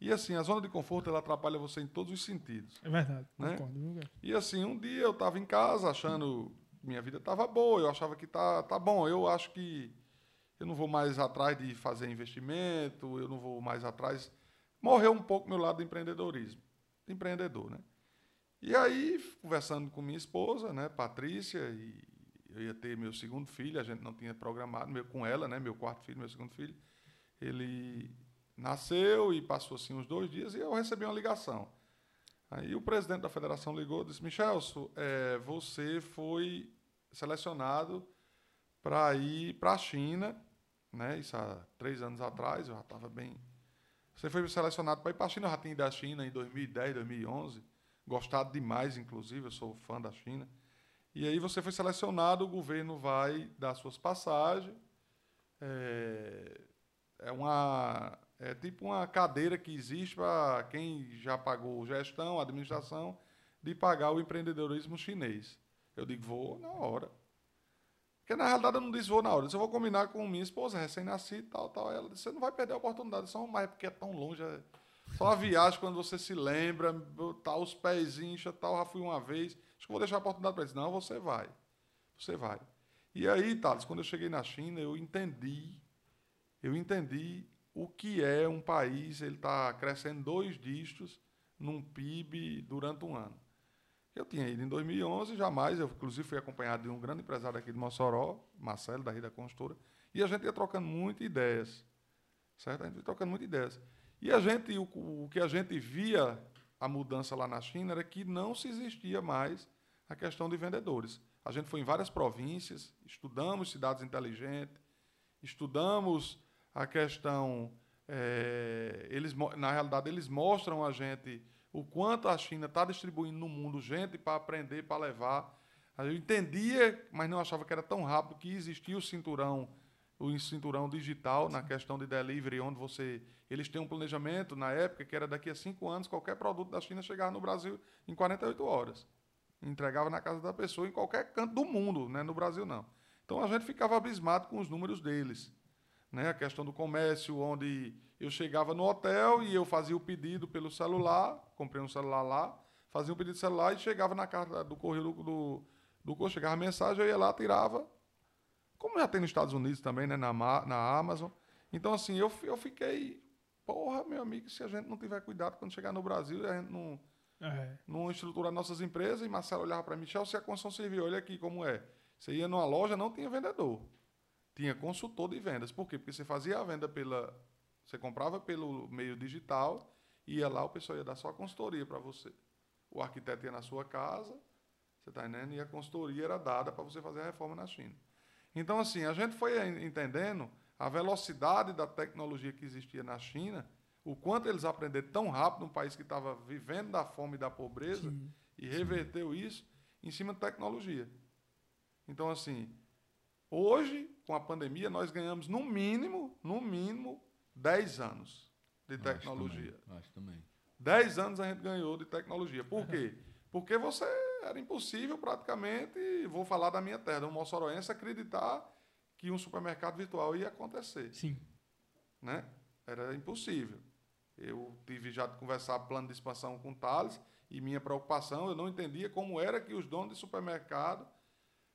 E assim, a zona de conforto ela atrapalha você em todos os sentidos. É verdade, Né? concordo. E assim, um dia eu estava em casa achando minha vida estava boa, eu achava que tá, tá bom, eu acho que eu não vou mais atrás de fazer investimento, eu não vou mais atrás. Morreu um pouco meu lado do empreendedorismo, de empreendedor, né? E aí, conversando com minha esposa, né, Patrícia, e eu ia ter meu segundo filho, a gente não tinha programado, meu, com ela, né, meu quarto filho, meu segundo filho, ele nasceu e passou assim uns dois dias e eu recebi uma ligação. Aí o presidente da federação ligou e disse: Michelson, é, você foi selecionado para ir para a China, né? Isso há três anos atrás, eu já estava bem. Você foi selecionado para ir para a China, eu já tinha ido à China em 2010, 2011, gostado demais, inclusive, eu sou fã da China. E aí você foi selecionado, o governo vai dar suas passagens. É, é uma é tipo uma cadeira que existe para quem já pagou gestão, administração, de pagar o empreendedorismo chinês. Eu digo, vou na hora. Porque na realidade eu não disse vou na hora. Eu disse, vou combinar com minha esposa, recém-nascida, tal, tal. Ela disse, você não vai perder a oportunidade. Só mas é porque é tão longe. é Só a viagem, quando você se lembra, tal, os pés incha, tal, já fui uma vez. Acho que vou deixar a oportunidade para eles. Não, você vai. Você vai. E aí, Thales, quando eu cheguei na China, eu entendi, eu entendi o que é um país, ele está crescendo dois dígitos num PIB durante um ano. Eu tinha ido em 2011, jamais, eu inclusive fui acompanhado de um grande empresário aqui de Mossoró, Marcelo, da Rida Construtora, e a gente ia trocando muitas ideias, certo? A gente ia trocando muitas ideias. E a gente, o, o que a gente via a mudança lá na China era que não se existia mais a questão de vendedores. A gente foi em várias províncias, estudamos cidades inteligentes, estudamos a questão. eh, eles, na realidade, eles mostram a gente o quanto a China está distribuindo no mundo gente para aprender, para levar. Eu entendia, mas não achava que era tão rápido que existia o cinturão, o cinturão digital na questão de delivery, onde você. Eles têm um planejamento na época que era daqui a cinco anos, qualquer produto da China chegava no Brasil em 48 horas. Entregava na casa da pessoa em qualquer canto do mundo, né? no Brasil não. Então a gente ficava abismado com os números deles. Né? A questão do comércio, onde eu chegava no hotel e eu fazia o pedido pelo celular, comprei um celular lá, fazia um pedido de celular e chegava na carta do correio do, do, do correio, chegava a mensagem, eu ia lá, tirava. Como já tem nos Estados Unidos também, né? na, na Amazon. Então, assim, eu, eu fiquei, porra, meu amigo, se a gente não tiver cuidado quando chegar no Brasil, a gente não, É, não estruturar nossas empresas, e Marcelo olhava para mim, Michel, se a construção civil, olha aqui como é. Você ia numa loja, não tinha vendedor. Tinha consultor de vendas. Por quê? Porque você fazia a venda pela. Você comprava pelo meio digital, ia lá, o pessoal ia dar só a consultoria para você. O arquiteto ia na sua casa, você está entendendo? E a consultoria era dada para você fazer a reforma na China. Então, assim, a gente foi en- entendendo a velocidade da tecnologia que existia na China, o quanto eles aprenderam tão rápido num país que estava vivendo da fome e da pobreza, sim. e reverteu isso em cima de tecnologia. Então, assim, hoje, com a pandemia, nós ganhamos no mínimo, no mínimo, 10 anos de Acho tecnologia. também, Acho também. 10 anos a gente ganhou de tecnologia. Por quê? Porque você era impossível praticamente, vou falar da minha terra, um moçoroense, acreditar que um supermercado virtual ia acontecer Sim. né? Era impossível. Eu tive já de conversar plano de expansão com o Thales e minha preocupação, eu não entendia como era que os donos de supermercado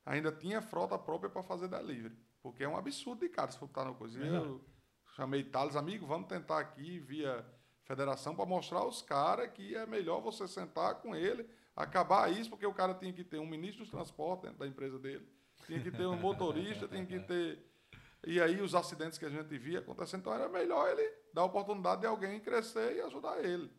ainda tinham frota própria para fazer delivery. Porque é um absurdo de cara se for botar coisa. E Verdade. Eu chamei Thales, amigo, vamos tentar aqui via federação para mostrar aos caras que é melhor você sentar com ele, acabar isso, porque o cara tinha que ter um ministro dos transportes dentro da empresa dele, tinha que ter um motorista, tinha que ter. E aí os acidentes que a gente via acontecendo, então era melhor ele dar a oportunidade de alguém crescer e ajudar ele.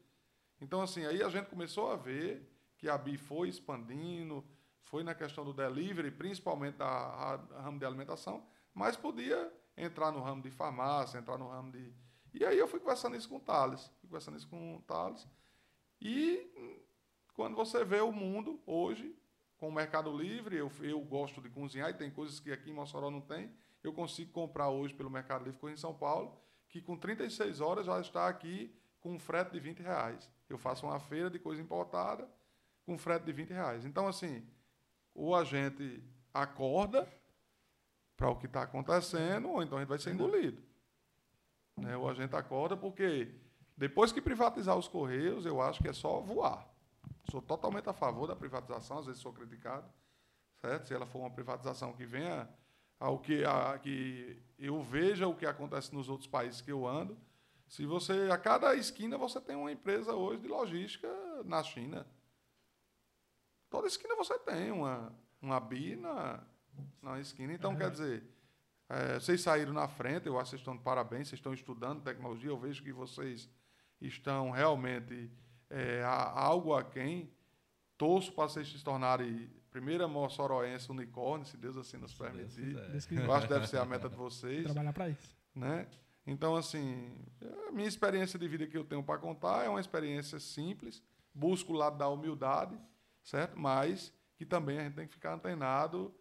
Então, assim, aí a gente começou a ver que a BI foi expandindo, foi na questão do delivery, principalmente da ramo de alimentação, mas podia entrar no ramo de farmácia, entrar no ramo de e aí eu fui conversando isso com o Thales, fui conversando isso com o Thales. E quando você vê o mundo hoje, com o Mercado Livre, eu, eu gosto de cozinhar e tem coisas que aqui em Mossoró não tem, eu consigo comprar hoje pelo Mercado Livre, coisa em São Paulo, que com 36 horas já está aqui com um frete de 20 reais. Eu faço uma feira de coisa importada com frete de 20 reais. Então, assim, ou a gente acorda para o que está acontecendo, ou então a gente vai ser engolido. Né? Ou a gente acorda porque depois que privatizar os Correios, eu acho que é só voar. Sou totalmente a favor da privatização, às vezes sou criticado, certo? Se ela for uma privatização que venha ao que, a, que eu veja o que acontece nos outros países que eu ando. Se você, a cada esquina, você tem uma empresa hoje de logística na China. Toda esquina você tem uma, uma BI na, na esquina. Então, uhum. quer dizer, é, vocês saíram na frente, eu acho que vocês estão de parabéns, vocês estão estudando tecnologia, eu vejo que vocês estão realmente é, a, algo aquém. Torço para vocês se tornarem primeira moçoroense unicórnio, se Deus assim nos permitir. Eu acho que deve ser a meta de vocês. Trabalhar para isso. Né? Então, assim, a minha experiência de vida que eu tenho para contar é uma experiência simples, busco o lado da humildade, certo? Mas que também a gente tem que ficar antenado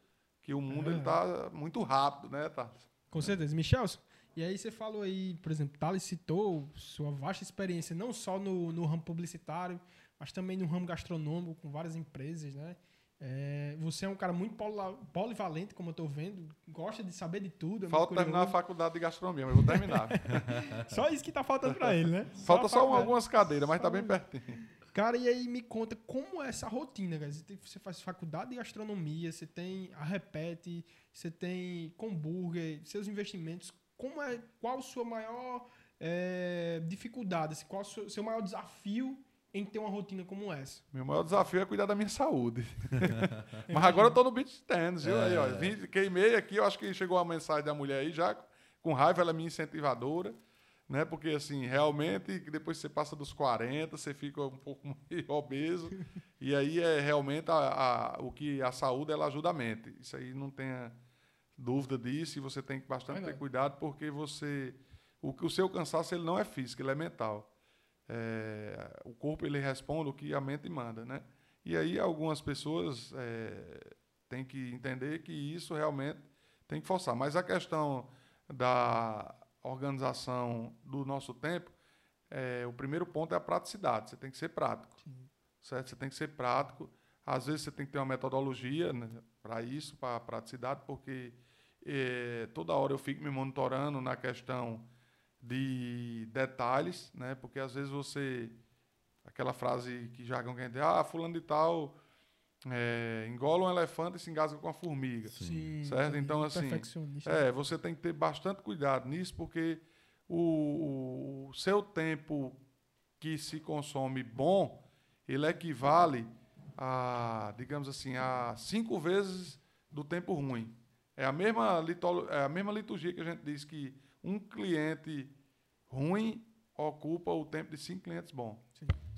que o mundo é. ele tá muito rápido, né, tá? Com certeza. Michelson, e aí você falou aí, por exemplo, Thales citou sua vasta experiência não só no, no ramo publicitário, mas também no ramo gastronômico, com várias empresas, né? É, você é um cara muito polivalente, como eu estou vendo, gosta de saber de tudo. É Falta terminar a faculdade de gastronomia, mas vou terminar. só isso que está faltando para ele, né? Falta só, só algumas cadeiras, mas está bem pertinho. Cara, e aí me conta como é essa rotina, cara. Você, tem, você faz faculdade de gastronomia, você tem a Repete, você tem Comburger, seus investimentos. Como é, qual a sua maior é, dificuldade? Assim, qual o seu, seu maior desafio em ter uma rotina como essa? Meu maior desafio é cuidar da minha saúde. Mas agora eu tô no beach tennis, viu? É. Aí, ó, vim, queimei aqui, eu acho que chegou a mensagem da mulher aí já, com raiva, ela é minha incentivadora né? Porque assim, realmente, depois você passa dos 40, você fica um pouco obeso, e aí é realmente a, a, o que a saúde ela ajuda a mente. Isso aí não tenha dúvida disso, e você tem que bastante ter cuidado porque você o, o seu cansaço ele não é físico, ele é mental. É, o corpo ele responde o que a mente manda, né? E aí algumas pessoas é, têm que entender que isso realmente tem que forçar. Mas a questão da organização do nosso tempo, é, o primeiro ponto é a praticidade. Você tem que ser prático. Sim. Certo? Você tem que ser prático. Às vezes você tem que ter uma metodologia né, para isso, para a praticidade, porque é, toda hora eu fico me monitorando na questão de detalhes, né? Porque às vezes você aquela frase que jargão que a gente ah, fulano de tal é, engola um elefante e se engasga com a formiga. Sim. Certo? Então, assim. É, você tem que ter bastante cuidado nisso, porque o, o seu tempo que se consome bom, ele equivale a, digamos assim, a cinco vezes do tempo ruim. É a mesma, é a mesma liturgia que a gente diz que um cliente ruim ocupa o tempo de cinco clientes bons.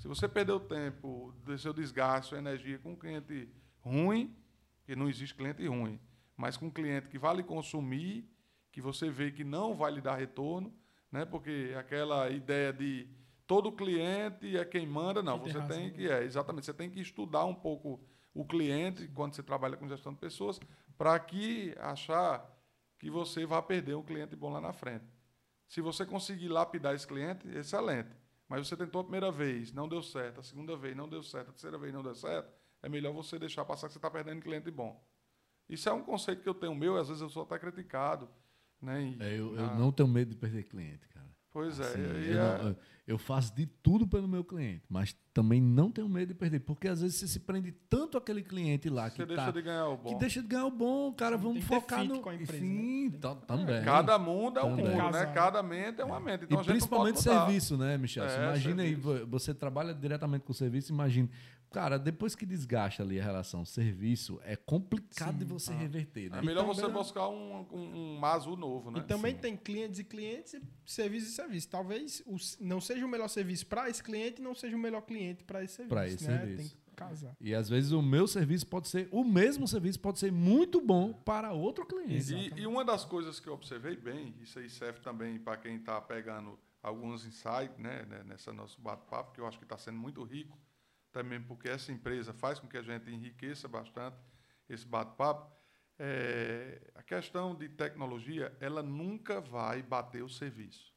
Se você perder o tempo seu desgaste, sua energia com um cliente ruim, que não existe cliente ruim, mas com um cliente que vale consumir, que você vê que não vai lhe dar retorno, né? Porque aquela ideia de todo cliente é quem manda, não, você tem que é, exatamente, você tem que estudar um pouco o cliente quando você trabalha com gestão de pessoas, para que achar que você vai perder um cliente bom lá na frente. Se você conseguir lapidar esse cliente, excelente. Mas você tentou a primeira vez, não deu certo, a segunda vez não deu certo, a terceira vez não deu certo, é melhor você deixar passar que você está perdendo cliente bom. Isso é um conceito que eu tenho meu, e às vezes eu sou até criticado. Né? E, é, eu, eu não tenho medo de perder cliente, cara. Pois é. Assim, e eu, é- não- eu faço de tudo pelo meu cliente, mas também não tenho medo de perder, porque às vezes você se prende tanto àquele cliente lá você que, deixa tá, de ganhar o bom. que deixa de ganhar o bom, cara, Sim, vamos tem que ter focar no... com a empresa, Sim, né? tá- também. Cada mundo é um Também. mundo, né? Cada mente é uma mente. Então e a gente não principalmente serviço, né, Michel? É, imagina aí, serviço. você trabalha diretamente com o serviço, imagina. Cara, depois que desgasta ali a relação serviço, é complicado Sim. de você Ah. reverter, né? É melhor também- você buscar um, um, um Mazu novo, né? E também Sim. tem clientes e clientes, e serviço e serviço. Talvez o não seja o melhor serviço para esse cliente e não seja o melhor cliente para esse serviço. Pra esse né? serviço. Tem que casar. E às vezes o meu serviço pode ser, o mesmo serviço pode ser muito bom para outro cliente. E, e uma das coisas que eu observei bem, isso aí serve também para quem está pegando alguns insights né, né, nessa nosso bate-papo, que eu acho que está sendo muito rico, também porque essa empresa faz com que a gente enriqueça bastante esse bate-papo. É, a questão de tecnologia, ela nunca vai bater o serviço.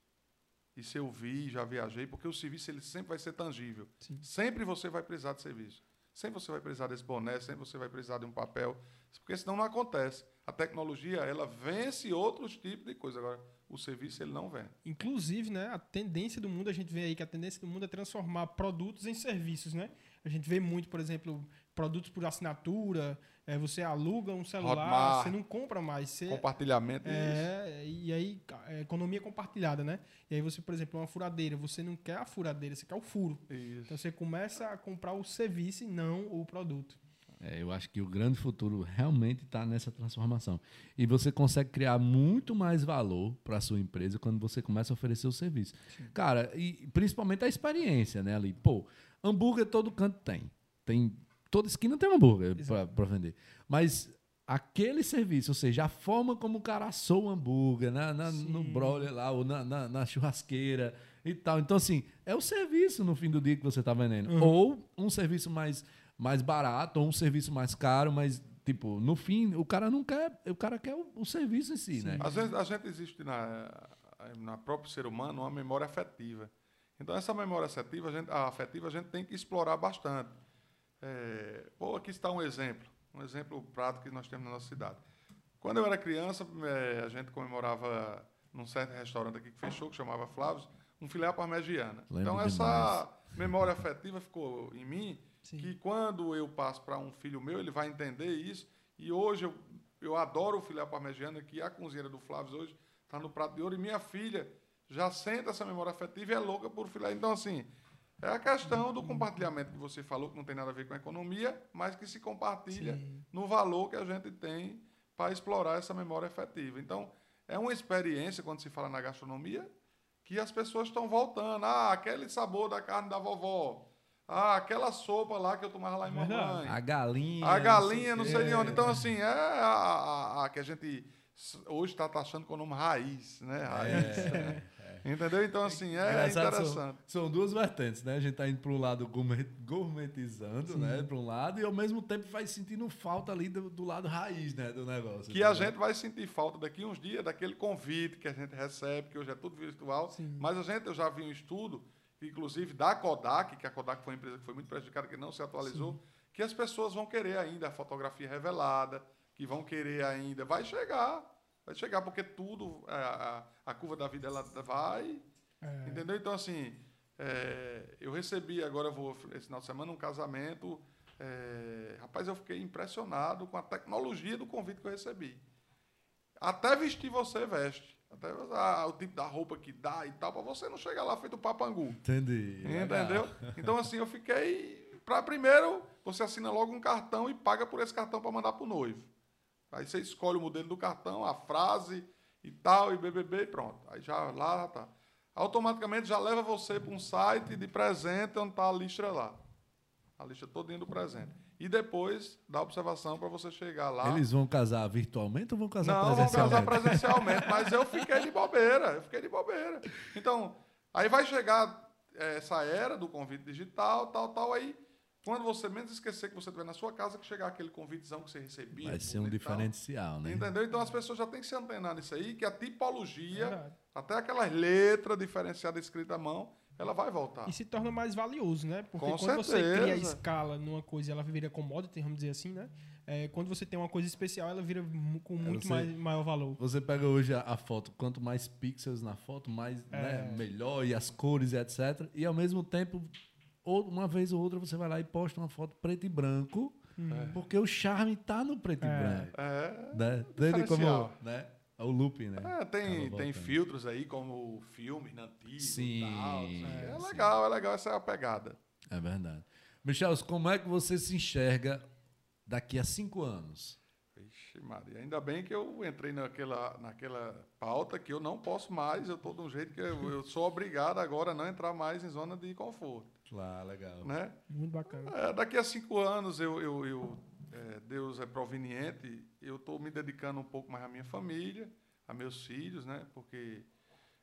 Isso eu vi, já viajei, porque o serviço ele sempre vai ser tangível. Sim. Sempre você vai precisar de serviço. Sempre você vai precisar desse boné, sempre você vai precisar de um papel, porque senão não acontece. A tecnologia, ela vence outros tipos de coisa. Agora, o serviço, ele não vem. Inclusive, né, a tendência do mundo, a gente vê aí que a tendência do mundo é transformar produtos em serviços, né? A gente vê muito, por exemplo, produtos por assinatura, é, você aluga um celular, Hotmart. você não compra mais, você Compartilhamento, isso. É, e aí, é, economia compartilhada, né? E aí você, por exemplo, uma furadeira, você não quer a furadeira, você quer o furo. Isso. Então você começa a comprar o serviço e não o produto. É, eu acho que o grande futuro realmente está nessa transformação. E você consegue criar muito mais valor para a sua empresa quando você começa a oferecer o serviço. Cara, e principalmente a experiência, né? Ali, pô, hambúrguer todo canto tem. Tem toda esquina tem um hambúrguer para vender. Mas aquele serviço, ou seja, a forma como o cara assou o hambúrguer na, na- no Sim. broiler lá, ou na, na- na churrasqueira e tal. Então, assim, é o serviço no fim do dia que você está vendendo. Uhum. Ou um serviço mais, mais barato, ou um serviço mais caro, mas, tipo, no fim, o cara não quer, o cara quer o, o serviço em si, né? Às vezes a gente existe na, na próprio ser humano uma memória afetiva. Então essa memória afetiva a gente, a afetiva a gente tem que explorar bastante. É, pô, aqui está um exemplo, um exemplo prático que nós temos na nossa cidade. Quando eu era criança, é, a gente comemorava num certo restaurante aqui que fechou, que chamava Flávio, um filé à parmegiana. Lembro então essa memória afetiva ficou em mim Sim. que quando eu passo para um filho meu, ele vai entender isso. E hoje eu, eu adoro o filé parmegiana, que a cozinheira do Flávio hoje está no prato de ouro. E minha filha já sente essa memória afetiva e é louca por filé. Então, assim, é a questão do compartilhamento que você falou, que não tem nada a ver com a economia, mas que se compartilha Sim. no valor que a gente tem para explorar essa memória afetiva. Então, é uma experiência, quando se fala na gastronomia, que as pessoas estão voltando. Ah, aquele sabor da carne da vovó. Ah, aquela sopa lá que eu tomava lá em mamãe. A galinha. A galinha, não sei quê. de onde. Então, assim, é a, a- a que a gente hoje está taxando com o nome raiz, né? Raiz. Entendeu? Então, assim, é Engraçado, são- interessante. São, duas vertentes, né? A gente tá indo para um lado gourmet- gourmetizando, né? Para um lado, e ao mesmo tempo vai sentindo falta ali do, do lado raiz, né? Do negócio. Que a entendeu? gente vai sentir falta daqui uns dias daquele convite que a gente recebe, que hoje é tudo virtual. Sim. Mas a gente, eu já vi um estudo, inclusive da Kodak, que a Kodak foi uma empresa que foi muito prejudicada, que não se atualizou, que as pessoas vão querer ainda a fotografia revelada, que vão querer ainda. Vai chegar, vai chegar, porque tudo, a, a, a curva da vida, ela vai. É, Entendeu? Então, assim, é, eu recebi, agora eu vou, esse final de semana, um casamento. é, rapaz, eu fiquei impressionado com a tecnologia do convite que eu recebi. Até vestir você veste. Até o tipo da roupa que dá e tal, para você não chegar lá feito papangu. Entendi. legal. Entendeu? Então, assim, eu fiquei. Pra primeiro, você assina logo um cartão e paga por esse cartão para mandar pro noivo. Aí você escolhe o modelo do cartão, a frase e tal, e BBB e pronto. Aí já lá tá. Automaticamente já leva você para um site de presente onde tá a lista lá. A lista todinha do presente. E depois dá observação para você chegar lá. Eles vão casar virtualmente ou vão casar Não, vamos casar presencialmente? presencialmente, mas eu fiquei de bobeira, eu fiquei de bobeira. Então, aí vai chegar eh, essa era do convite digital, tal, tal, aí, quando você menos esquecer que você estiver na sua casa, que chegar aquele convitezão que você recebia. Vai ser um diferencial, né? Entendeu? Então as pessoas já têm que se antenar nisso aí, que a tipologia, verdade. até aquelas letras diferenciadas escritas à mão, ela vai voltar. E se torna mais valioso, né? Porque Com quando você cria a certeza. escala numa coisa e ela vira commodity, vamos dizer assim, né? é, quando você tem uma coisa especial, ela vira com muito você- mais, maior valor. Você pega hoje a, a foto, quanto mais pixels na foto, mais né, É. melhor, e as cores e etc. E ao mesmo tempo, ou- uma vez ou outra, você vai lá e posta uma foto preto e branco, porque o charme tá no preto É. e branco. É, Né? Entende como, né? É o looping, né? É, tem, tem filtros aí, como filme antigo Sim, e tal. É, sim. legal, é legal, essa é a pegada. É verdade. Michel, como é que você se enxerga daqui a cinco anos? Vixe, Maria, ainda bem que eu entrei naquela, naquela pauta que eu não posso mais, eu estou de um jeito que eu, eu sou obrigado agora a não entrar mais em zona de conforto, Lá, legal. né? Muito bacana. É, daqui a cinco anos, eu, eu, eu, é, Deus é proveniente, eu estou me dedicando um pouco mais à minha família, a meus filhos, né? Porque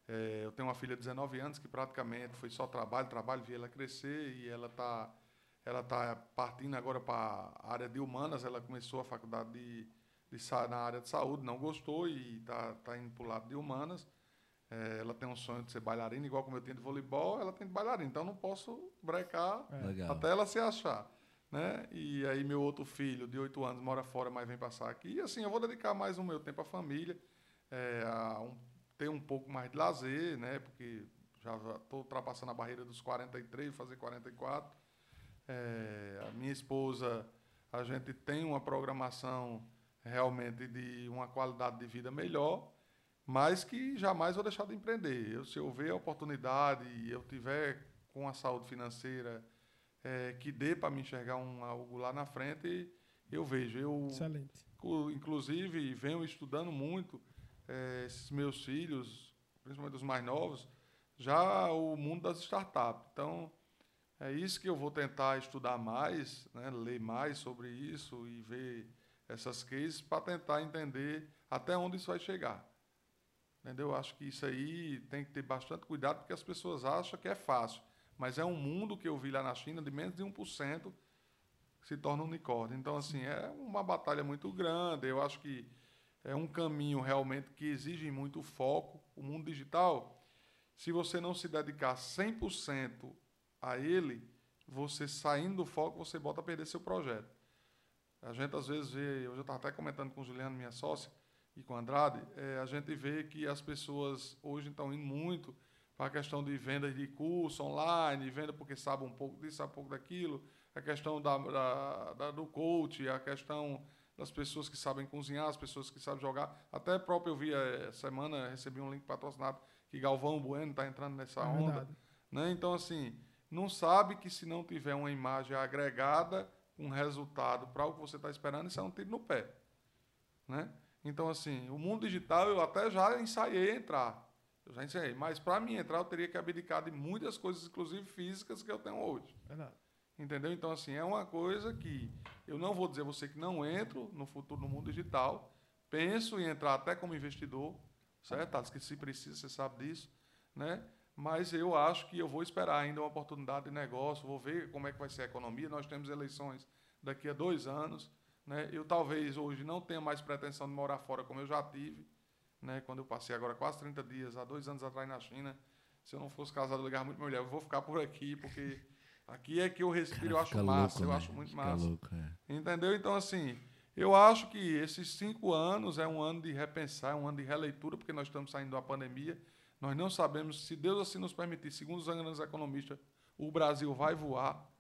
é, eu tenho uma filha de 19 anos que praticamente foi só trabalho, trabalho, vi ela crescer e ela está ela tá partindo agora para a área de humanas, ela começou a faculdade de, de, na área de saúde, não gostou e está tá indo para o lado de humanas. É, ela tem um sonho de ser bailarina, igual como eu tenho de voleibol, ela tem de bailarina, então eu não posso brecar Legal. até ela se achar. Né? E aí meu outro filho, de 8 anos, mora fora, mas vem passar aqui. E assim, eu vou dedicar mais o meu tempo à família, é, a um- ter um pouco mais de lazer, né? Porque já estou ultrapassando a barreira dos 43, vou fazer 44. É, a minha esposa, a gente tem uma programação realmente de uma qualidade de vida melhor, mas que jamais vou deixar de empreender. Eu, se eu ver a oportunidade e eu tiver com a saúde financeira é, que dê para me enxergar um, algo lá na frente, eu vejo. Eu, Excelente. Inclusive, venho estudando muito eh, esses meus filhos, principalmente os mais novos, já o mundo das startups. Então, é isso que eu vou tentar estudar mais, né, ler mais sobre isso e ver essas cases para tentar entender até onde isso vai chegar. Entendeu? Eu acho que isso aí tem que ter bastante cuidado, porque as pessoas acham que é fácil. Mas é um mundo que eu vi lá na China de menos de 1% que se torna um unicórnio. Então, assim, é uma batalha muito grande. Eu acho que é um caminho realmente que exige muito foco. O mundo digital, se você não se dedicar 100% a ele, você saindo do foco, você bota a perder seu projeto. A gente às vezes vê, eu já estava até comentando com o Juliano, minha sócia, e com o Andrade, é, a gente vê que as pessoas hoje estão indo muito para a questão de vendas de curso online, venda porque sabe um pouco disso, sabe um pouco daquilo, a questão da, da- da- do coach, a questão das pessoas que sabem cozinhar, as pessoas que sabem jogar. Até próprio eu vi essa semana, recebi um link patrocinado que Galvão Bueno está entrando nessa É onda. Né? Então, assim, não sabe que se não tiver uma imagem agregada, um resultado para o que você está esperando, isso é um tiro no pé. Né? Então, assim, o mundo digital eu até já ensaiei entrar. Eu já ensaiei. Mas para mim entrar, eu teria que abdicar de muitas coisas, inclusive físicas, que eu tenho hoje. Verdade. Entendeu? Então, assim, é uma coisa que eu não vou dizer a você que não entro no futuro no mundo digital. Penso em entrar até como investidor, certo? Thales? Que se precisa, você sabe disso, né? Mas eu acho que eu vou esperar ainda uma oportunidade de negócio, vou ver como é que vai ser a economia. Nós temos eleições daqui a dois anos, né? Eu talvez hoje não tenha mais pretensão de morar fora como eu já tive, né? Quando eu passei agora quase 30 dias, há dois anos atrás na China. Se eu não fosse casado, eu ligava muito mulher. Eu vou ficar por aqui, porque aqui é que eu respiro, eu acho massa, louco, eu né? acho muito Fica massa. louco, é. Entendeu? Então, assim, eu acho que esses cinco anos é um ano de repensar, é um ano de releitura, porque nós estamos saindo da pandemia. Nós não sabemos, se Deus assim nos permitir, segundo os grandes economistas, o Brasil vai voar,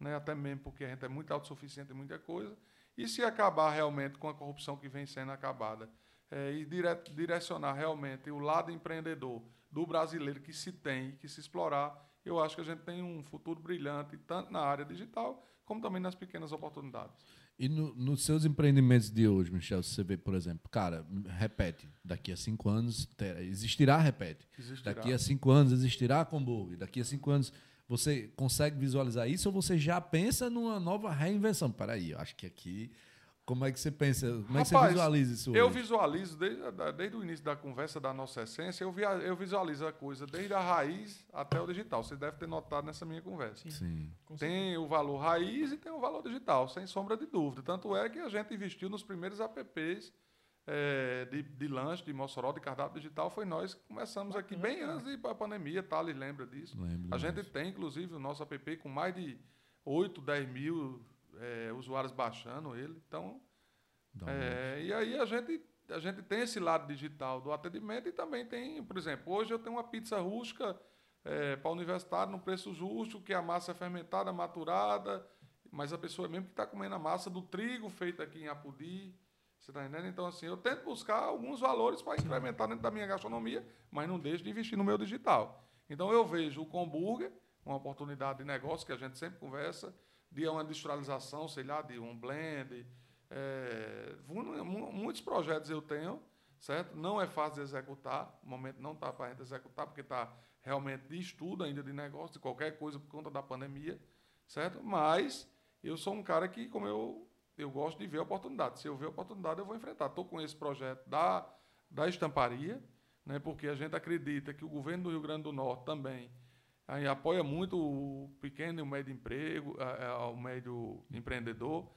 né? até mesmo porque a gente é muito autossuficiente em muita coisa. E se acabar realmente com a corrupção que vem sendo acabada, é, e dire- direcionar realmente o lado empreendedor do brasileiro que se tem e que se explorar, eu acho que a gente tem um futuro brilhante, tanto na área digital, como também nas pequenas oportunidades. E no- nos seus empreendimentos de hoje, Michel, se você vê, por exemplo, cara, repete, daqui a cinco anos ter- existirá, repete. Existirá. Daqui a cinco anos existirá Comburg. Daqui a cinco anos você consegue visualizar isso ou você já pensa numa nova reinvenção? Peraí, eu acho que aqui. Como é que você pensa? Como é que você Rapaz, visualiza isso Eu hoje? visualizo, desde, da- desde o início da conversa da nossa essência, eu, via, eu visualizo a coisa desde a raiz até o digital. Você deve ter notado nessa minha conversa. Sim. Certeza. Tem o valor raiz e tem o valor digital, sem sombra de dúvida. Tanto é que a gente investiu nos primeiros apps eh, de, de lanche, de Mossoró, de cardápio digital. Foi nós que começamos aqui bem antes de ir para a pandemia. Thales lembra disso. Lembro A gente tem, inclusive, o nosso app com mais de 8, 10 mil eh, usuários baixando ele. Então, É, e aí a gente, a gente tem esse lado digital do atendimento e também tem, por exemplo, hoje eu tenho uma pizza rústica é, para universitário no preço justo, que a massa é fermentada, maturada, mas a pessoa é mesmo que está comendo a massa do trigo feita aqui em Apudi. Você está entendendo? Então, assim, eu tento buscar alguns valores para incrementar dentro da minha gastronomia, mas não deixo de investir no meu digital. Então, eu vejo o Comburger, uma oportunidade de negócio que a gente sempre conversa, de uma industrialização, sei lá, de um blend. É, muitos projetos eu tenho, certo? Não é fácil de executar, no momento não está para a gente executar, porque está realmente de estudo ainda de negócio, de qualquer coisa por conta da pandemia, certo? Mas eu sou um cara que, como eu, eu gosto de ver a oportunidade. Se eu ver a oportunidade, eu vou enfrentar. Estou com esse projeto da, da estamparia, né, porque a gente acredita que o governo do Rio Grande do Norte também aí, apoia muito o pequeno e o médio emprego, o médio empreendedor.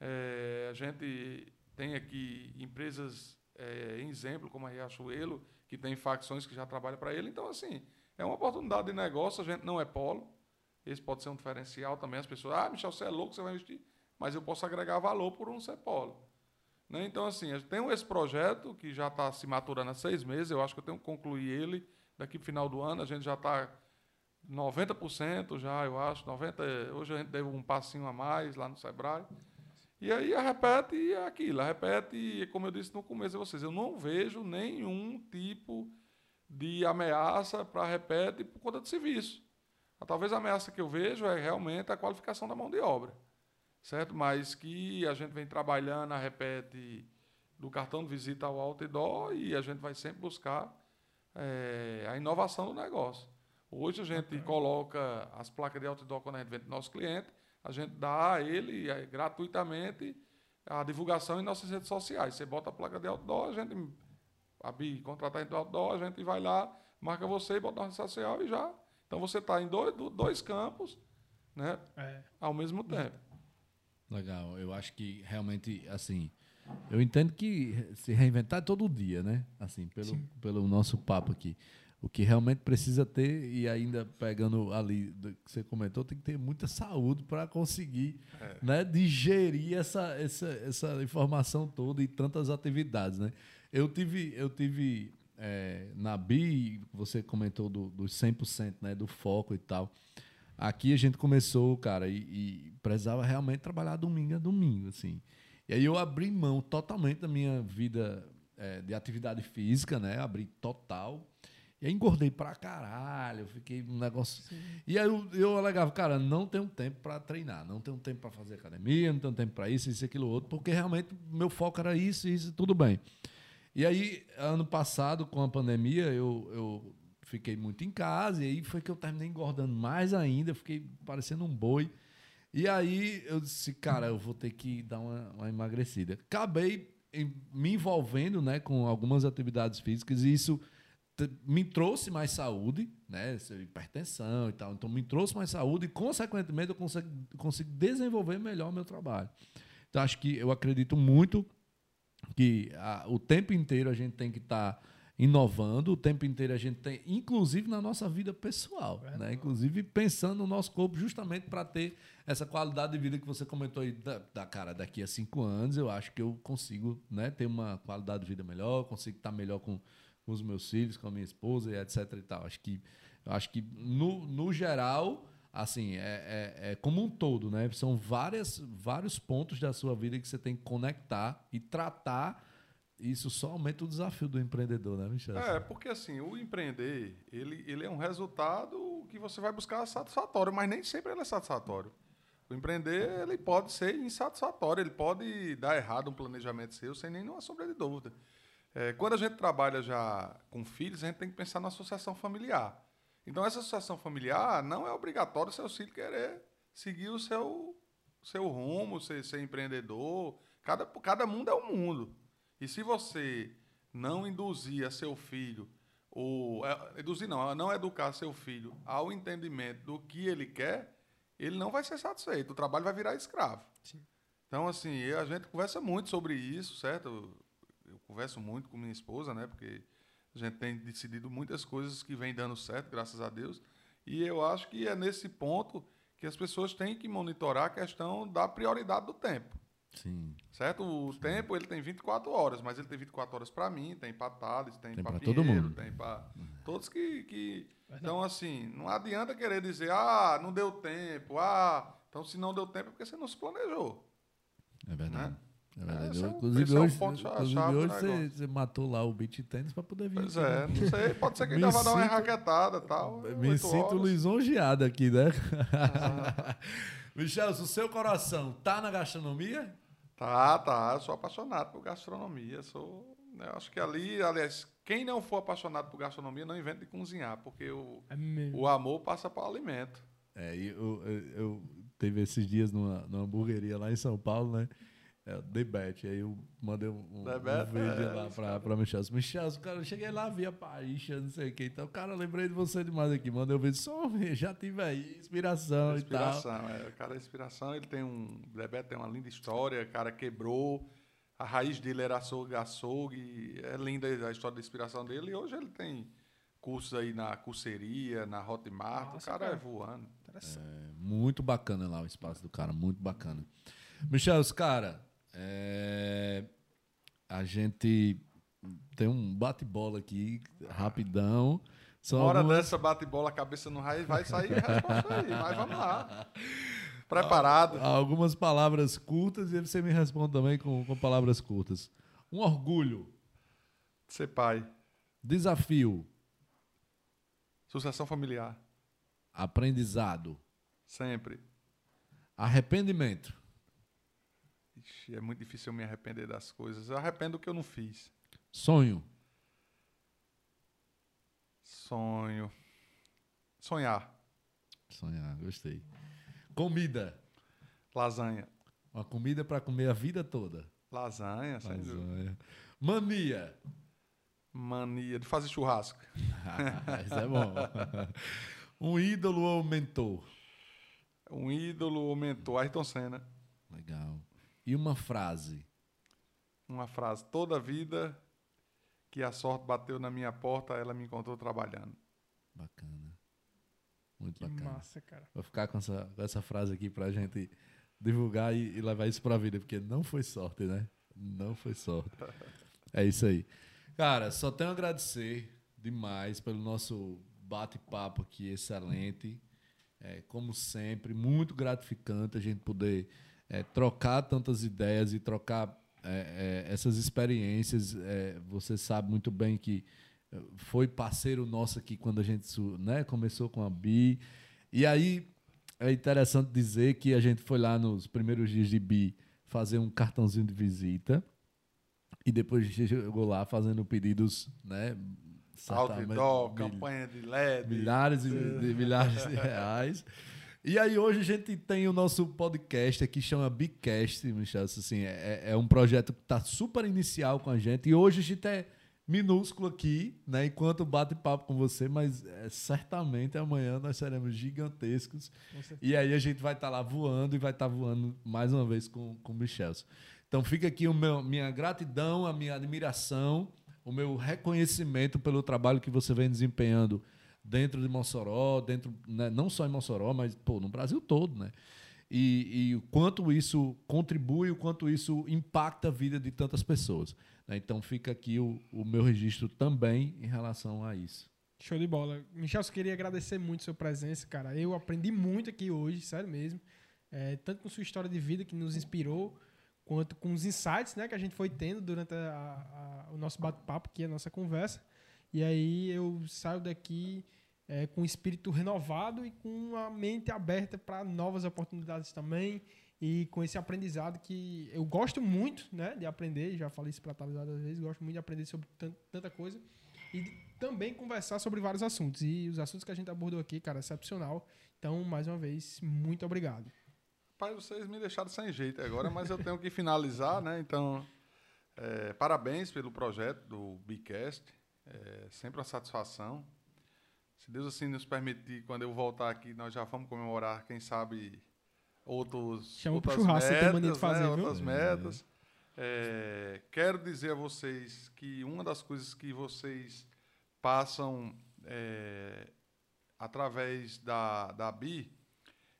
É, a gente tem aqui empresas é, em exemplo, como a Riachuelo, que tem facções que já trabalham para ele. Então, assim, é uma oportunidade de negócio, a gente não é polo. Esse pode ser um diferencial também. As pessoas, ah, Michel, você é louco, você vai investir. Mas eu posso agregar valor por um ser polo. Né? Então, assim, tenho esse projeto que já está se maturando há seis meses. Eu acho que eu tenho que concluir ele daqui para final do ano. A gente já está 90% já, eu acho. 90%, hoje a gente deu um passinho a mais lá no Sebrae. E aí a repete aquilo, a repete, como eu disse no começo a vocês, eu não vejo nenhum tipo de ameaça para a repete por conta de serviço. Talvez a ameaça que eu vejo é realmente a qualificação da mão de obra, certo? Mas que a gente vem trabalhando a repete do cartão de visita ao outdoor e a gente vai sempre buscar é, a inovação do negócio. Hoje a gente okay. coloca as placas de outdoor quando a gente vende nosso cliente, a gente dá a ele é, gratuitamente a divulgação em nossas redes sociais. Você bota a placa de outdoor, a gente a BI contratar em outdoor, a gente vai lá, marca você e bota na rede social e já. Então você está em dois, dois campos né, é. ao mesmo tempo. Legal. Eu acho que realmente, assim, eu entendo que se reinventar todo dia, né? Assim, pelo, pelo nosso papo aqui. O que realmente precisa ter, e ainda pegando ali do que você comentou, tem que ter muita saúde para conseguir é. né, digerir essa, essa, essa informação toda e tantas atividades. Né? Eu tive, eu tive é, na BI, você comentou do, dos 100%, né, do foco e tal. Aqui a gente começou, cara, e, e precisava realmente trabalhar domingo a domingo, assim. E aí eu abri mão totalmente da minha vida é, de atividade física, né? Abri total e aí engordei pra caralho, fiquei um negócio. Sim. E aí eu, eu alegava, cara, não tenho tempo para treinar, não tenho tempo para fazer academia, não tenho tempo para isso, isso, aquilo, outro, porque realmente meu foco era isso, isso, tudo bem. E aí, ano passado, com a pandemia, eu, eu fiquei muito em casa, e aí foi que eu terminei engordando mais ainda, fiquei parecendo um boi. E aí eu disse, cara, eu vou ter que dar uma, uma emagrecida. Acabei me envolvendo né, com algumas atividades físicas, e isso me trouxe mais saúde, né? Hipertensão e tal. Então, me trouxe mais saúde e, consequentemente, eu consigo, consigo desenvolver melhor o meu trabalho. Então, acho que eu acredito muito que a, o tempo inteiro a gente tem que estar tá inovando, o tempo inteiro a gente tem, inclusive na nossa vida pessoal, é né? inclusive pensando no nosso corpo, justamente para ter essa qualidade de vida que você comentou aí, da, da, cara, daqui a cinco anos, eu acho que eu consigo né, ter uma qualidade de vida melhor, consigo estar melhor com com os meus filhos, com a minha esposa etc e tal. Acho que, acho que no, no geral, assim, é, é, é, como um todo, né? São várias, vários pontos da sua vida que você tem que conectar e tratar. Isso só aumenta o desafio do empreendedor, né, Michel? É, porque assim, o empreender, ele, ele é um resultado que você vai buscar satisfatório, mas nem sempre ele é satisfatório. O empreender, ele pode ser insatisfatório, ele pode dar errado um planejamento seu sem nenhuma sombra de dúvida. É, quando a gente trabalha já com filhos, a gente tem que pensar na associação familiar. Então, essa associação familiar não é obrigatório o seu filho querer seguir o seu, seu rumo, ser, ser empreendedor. Cada, cada mundo é um mundo. E se você não induzir a seu filho, ou é, induzir não, não educar seu filho ao entendimento do que ele quer, ele não vai ser satisfeito. O trabalho vai virar escravo. Sim. Então, assim, a gente conversa muito sobre isso, certo? Converso muito com minha esposa, né? Porque a gente tem decidido muitas coisas que vêm dando certo, graças a Deus. E eu acho que é nesse ponto que as pessoas têm que monitorar a questão da prioridade do tempo. Sim. Certo? O tempo ele tem 24 horas, mas ele tem 24 horas para mim, tem para Thales, tem, Tem para todo mundo. tem para todos que, que então assim, não adianta querer dizer, ah, não deu tempo, ah, então se não deu tempo é porque você não se planejou. É verdade. Né? É verdade. É inclusive é hoje, ponto chave inclusive hoje você, você matou lá o beat tênis pra poder vir. Pois aqui, é, né? não sei, pode ser que ainda vá dar uma enraquetada e tal. Me sinto horas. lisonjeado aqui, né? Michel, o seu coração tá na gastronomia? Tá, tá. Eu sou apaixonado por gastronomia. Sou, né, eu acho que ali, aliás, quem não for apaixonado por gastronomia não inventa de cozinhar, porque o, É o amor passa para o alimento. É, eu, eu, eu teve esses dias numa, numa hamburgueria lá em São Paulo, né? É, Bet. Aí eu mandei um, um, The um vídeo é, lá pra, pra Michel. Michel, cara, eu cheguei lá, vi a Paíxa, não sei o que. Então, cara, lembrei de você demais aqui. Mandei um vídeo, só já tive aí, inspiração, e tal. Inspiração, é. O cara é inspiração, ele tem um. O Bebeto tem uma linda história, o cara quebrou. A raiz dele era açougue, açougue. É linda a história da inspiração dele. E hoje ele tem cursos aí na curseria, na Hotmart. Nossa, o cara, cara. é voando. Interessante. É, muito bacana lá o espaço do cara, muito bacana. Michel, os cara, é, a gente tem um bate-bola aqui, rapidão. Uma hora algumas- dessa bate bola, cabeça no raio, vai sair a resposta aí. Mas vamos lá. Preparado. algumas palavras curtas e você me responde também com, com palavras curtas. Um orgulho, Ser pai. desafio, Sucessão familiar. aprendizado, Sempre. arrependimento, Ixi, é muito difícil eu me arrepender das coisas. Eu arrependo do que eu não fiz. sonho, Sonho. Sonhar. sonhar, gostei. Comida, Lasanha. uma comida para comer a vida toda. Lasanha, sem dúvida. Lasanha. Mania. Mania de fazer churrasco. Isso é bom. Um ídolo ou mentor? Um ídolo ou mentor. Ayrton Senna. Legal. E uma frase? Uma frase. Toda vida que a sorte bateu na minha porta, ela me encontrou trabalhando. Bacana. Muito Que bacana. massa, cara. Vou ficar com essa, com essa frase aqui pra gente divulgar e, e levar isso pra vida, porque não foi sorte, né? Não foi sorte. É isso aí. Cara, só tenho a agradecer demais pelo nosso bate-papo aqui excelente. É, como sempre, muito gratificante a gente poder é, trocar tantas ideias e trocar é, é, essas experiências. É, você sabe muito bem que eh, foi parceiro nosso aqui quando a gente né, começou com a Bi. E aí é interessante dizer que a gente foi lá nos primeiros dias de Bi fazer um cartãozinho de visita. E depois a gente chegou lá fazendo pedidos, né? Outdoor, mil- campanha de LED. milhares e de milhares de reais. E aí hoje a gente tem o nosso podcast aqui, chama Bicast, Michel. Assim, é, é um projeto que está super inicial com a gente. E hoje a gente é minúsculo aqui, né? Enquanto bate papo com você, mas é, certamente amanhã nós seremos gigantescos. E aí a gente vai estar lá voando e vai estar voando mais uma vez com, com o Michel. Então fica aqui o meu, minha gratidão, a minha admiração, o meu reconhecimento pelo trabalho que você vem desempenhando dentro de Mossoró, dentro, né, não só em Mossoró, mas pô, no Brasil todo, né? E, e o quanto isso contribui, o quanto isso impacta a vida de tantas pessoas. né? Então fica aqui o, o meu registro também em relação a isso. Show de bola. Michel, eu queria agradecer muito a sua presença, cara. Eu aprendi muito aqui hoje, sério mesmo. É, tanto com sua história de vida que nos inspirou, quanto com os insights né, que a gente foi tendo durante a- a- o nosso bate-papo aqui, a nossa conversa. E aí eu saio daqui é, com espírito renovado e com a mente aberta para novas oportunidades também. E com esse aprendizado que eu gosto muito né, de aprender, já falei isso para Thales várias vezes, gosto muito de aprender sobre tan- tanta coisa e de também conversar sobre vários assuntos. E os assuntos que a gente abordou aqui, cara, excepcional. Então, mais uma vez, muito obrigado. Pai, vocês me deixaram sem jeito agora, mas eu tenho que finalizar, né? Então, é, parabéns pelo projeto do Bicast. É sempre uma satisfação. Se Deus assim nos permitir, quando eu voltar aqui, nós já vamos comemorar, quem sabe, outros, Chama outras churrasco, você tem mania de metas, fazer, né? outras metas. É, quero dizer a vocês que uma das coisas que vocês passam é, através da, da BI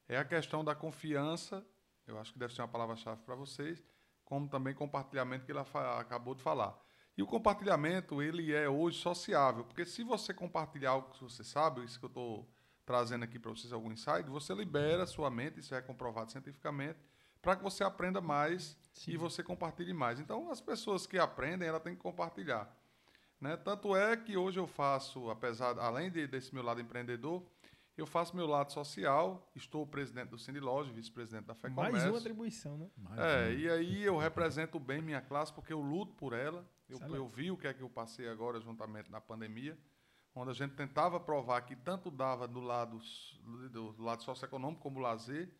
é a questão da confiança. Eu acho que deve ser uma palavra-chave para vocês. como também compartilhamento que ele acabou de falar. E o compartilhamento, ele é hoje sociável, porque se você compartilhar algo que você sabe, isso que eu estou trazendo aqui para vocês algum insight, você libera a sua mente, isso é comprovado cientificamente, para que você aprenda mais Sim. e você compartilhe mais. Então, as pessoas que aprendem, ela tem que compartilhar. Né? Tanto é que hoje eu faço, apesar, além de, desse meu lado empreendedor, eu faço meu lado social, estou presidente do Cine Loja, vice-presidente da Fé Mais uma atribuição, né? Mais é, e aí eu represento bem minha classe porque eu luto por ela. Eu, eu vi o que é que eu passei agora juntamente na pandemia, onde a gente tentava provar que tanto dava do lado, do lado socioeconômico como lazer.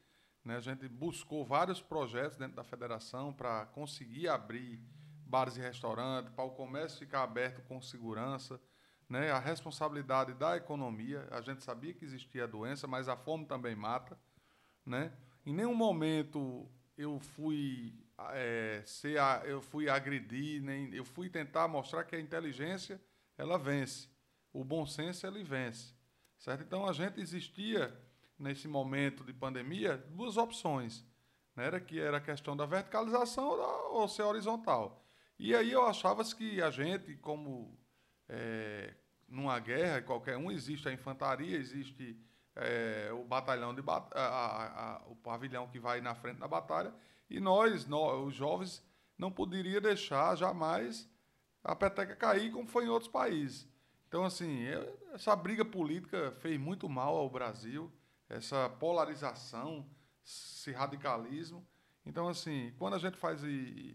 Né? A gente buscou vários projetos dentro da federação para conseguir abrir bares e restaurantes, para o comércio ficar aberto com segurança né, a responsabilidade da economia. A gente sabia que existia a doença, mas a fome também mata. Né? Em nenhum momento eu fui é, ser, eu fui agredir, nem eu fui tentar mostrar que a inteligência ela vence, o bom senso ele vence, certo? Então a gente existia nesse momento de pandemia duas opções, né? Era que era a questão da verticalização ou, ou ser horizontal. E aí eu achava que a gente, como é, numa guerra, qualquer um, existe a infantaria, existe é, o batalhão de bat a, a, a, o pavilhão que vai na frente da batalha, e nós, nós, os jovens, não poderia deixar jamais a peteca cair como foi em outros países. Então, assim, essa briga política fez muito mal ao Brasil, essa polarização, esse radicalismo. Então, assim, quando a gente faz, é,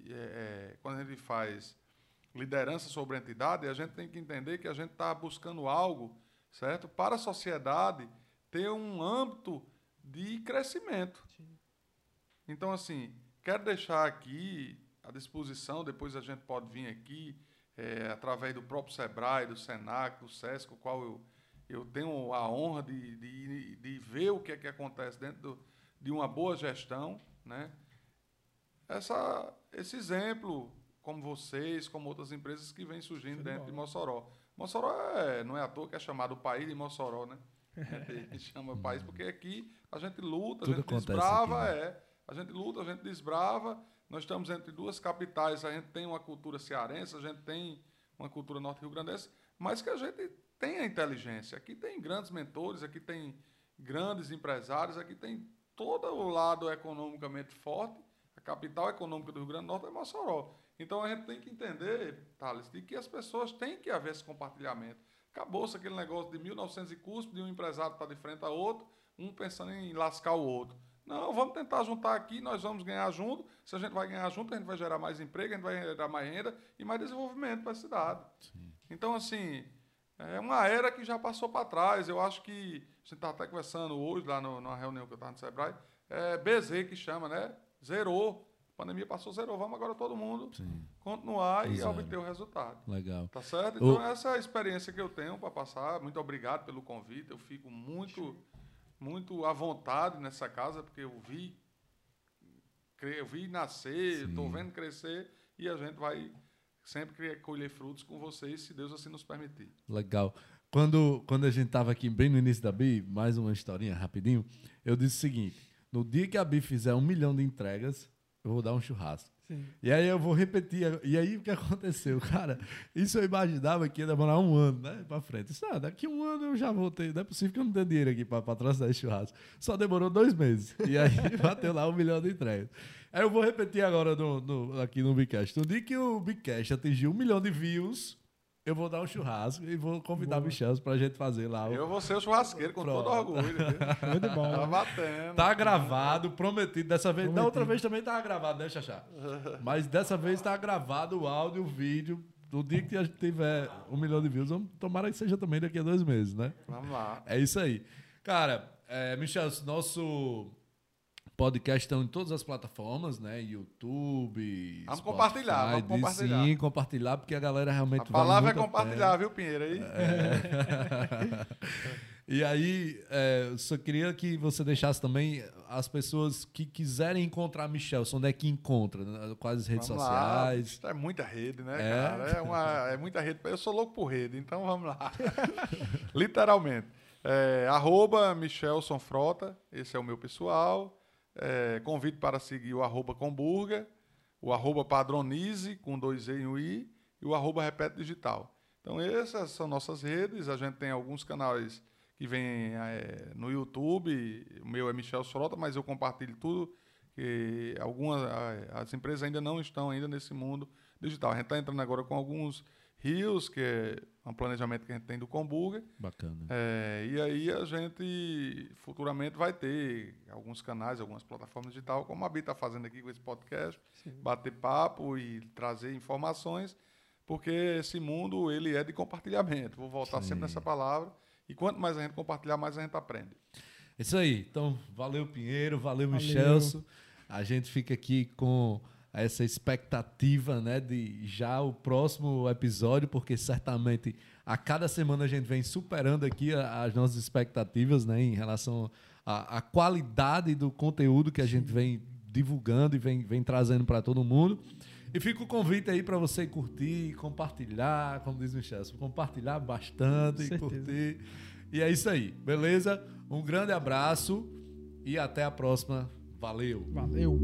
é, quando a gente faz liderança sobre a entidade, a gente tem que entender que a gente está buscando algo, certo? Para a sociedade ter um âmbito de crescimento. Então, assim, quero deixar aqui à disposição, depois a gente pode vir aqui, é, através do próprio SEBRAE, do SENAC, do SESC, o qual eu, eu tenho a honra de, de, de ver o que é que acontece dentro do, de uma boa gestão, né? Essa, esse exemplo como vocês, como outras empresas que vêm surgindo dentro de Mossoró. Mossoró é, não é à toa que é chamado o país de Mossoró, né? A gente chama país porque aqui a gente luta, Tudo a gente desbrava, aqui, né? é. A gente luta, a gente desbrava. Nós estamos entre duas capitais, a gente tem uma cultura cearense, a gente tem uma cultura norte-rio-grandense, mas que a gente tem a inteligência. Aqui tem grandes mentores, aqui tem grandes empresários, aqui tem todo o lado economicamente forte. A capital econômica do Rio Grande do Norte é Mossoró. Então a gente tem que entender, Thales, de que as pessoas têm que haver esse compartilhamento. Acabou-se aquele negócio de 1900 e custo, de um empresário estar de frente a outro, um pensando em lascar o outro. Não, vamos tentar juntar aqui, nós vamos ganhar junto. Se a gente vai ganhar junto, a gente vai gerar mais emprego, a gente vai gerar mais renda e mais desenvolvimento para a cidade. Sim. Então, assim, é uma era que já passou para trás. Eu acho que, a gente está até conversando hoje, lá no, numa reunião que eu estava no Sebrae, é BZ que chama, né? Zerou a pandemia passou, zero. Vamos agora todo mundo Sim. continuar Exato. e obter o resultado. Legal. Tá certo? Então, o... essa é a experiência que eu tenho para passar. Muito obrigado pelo convite. Eu fico muito, muito à vontade nessa casa, porque eu vi, eu vi nascer, estou vendo crescer e a gente vai sempre colher frutos com vocês, se Deus assim nos permitir. Legal. Quando, quando a gente estava aqui bem no início da BI, mais uma historinha rapidinho, eu disse o seguinte: no dia que a BI fizer um milhão de entregas, eu vou dar um churrasco. Sim. E aí eu vou repetir. E aí o que aconteceu? Cara, isso eu imaginava que ia demorar um ano, né? Pra frente. Disse, ah, daqui um ano eu já vou ter. Não é possível que eu não tenha dinheiro aqui pra patrocinar esse churrasco. Só demorou dois meses. E aí bateu lá um milhão de entregas. Aí eu vou repetir agora no, no, aqui no Bigcast. No dia que o Bigcast atingiu um milhão de views, eu vou dar um churrasco e vou convidar Boa. Michel pra gente fazer lá. O... Eu vou ser o churrasqueiro com Pronto. todo orgulho. Muito bom. Tá batendo. Tá gravado, prometido dessa vez. Prometido. Da outra vez também tava gravado, né, Xaxá? Mas dessa vez tá gravado o áudio, o vídeo. No dia que a gente tiver um milhão de views, vamos, tomara que seja também daqui a dois meses, né? Vamos lá. É isso aí. Cara, é, Michel, nosso Podcast estão em todas as plataformas, né? YouTube. Vamos Spotify, compartilhar, vamos compartilhar. Sim, compartilhar, porque a galera realmente. A palavra é compartilhar, viu, Pinheiro? Aí? É. e aí, é, eu só queria que você deixasse também as pessoas que quiserem encontrar Michel, onde é que encontra? Né? Quais as redes vamos sociais? Lá. É muita rede, né, é? cara? É, uma, é muita rede. Eu sou louco por rede, então vamos lá. Literalmente. É, arroba Michelson Frota, esse é o meu pessoal. É, convido para seguir o arroba Comburga, o arroba padronize, com dois E e um I, e o arroba repete digital. Então, essas são nossas redes. A gente tem alguns canais que vêm é, no YouTube. O meu é Michel Frota, mas eu compartilho tudo. Que algumas as empresas ainda não estão ainda nesse mundo digital. A gente está entrando agora com alguns rios, que é um planejamento que a gente tem do Comburger. Bacana. É, e aí a gente futuramente vai ter alguns canais, algumas plataformas digitais, como a Bi está fazendo aqui com esse podcast, Sim. bater papo e trazer informações porque esse mundo ele é de compartilhamento. Vou voltar Sim. sempre nessa palavra. E quanto mais a gente compartilhar, mais a gente aprende. Isso aí. Então, valeu, Pinheiro, valeu, valeu. Michelso. A gente fica aqui com essa expectativa né, de já o próximo episódio, porque certamente a cada semana a gente vem superando aqui as nossas expectativas né, em relação à, à qualidade do conteúdo que a gente vem divulgando e vem, vem trazendo para todo mundo. E fica o convite aí para você curtir, compartilhar, como diz o Michel, compartilhar bastante, curtir. E é isso aí, beleza? Um grande abraço e até a próxima. Valeu. Valeu.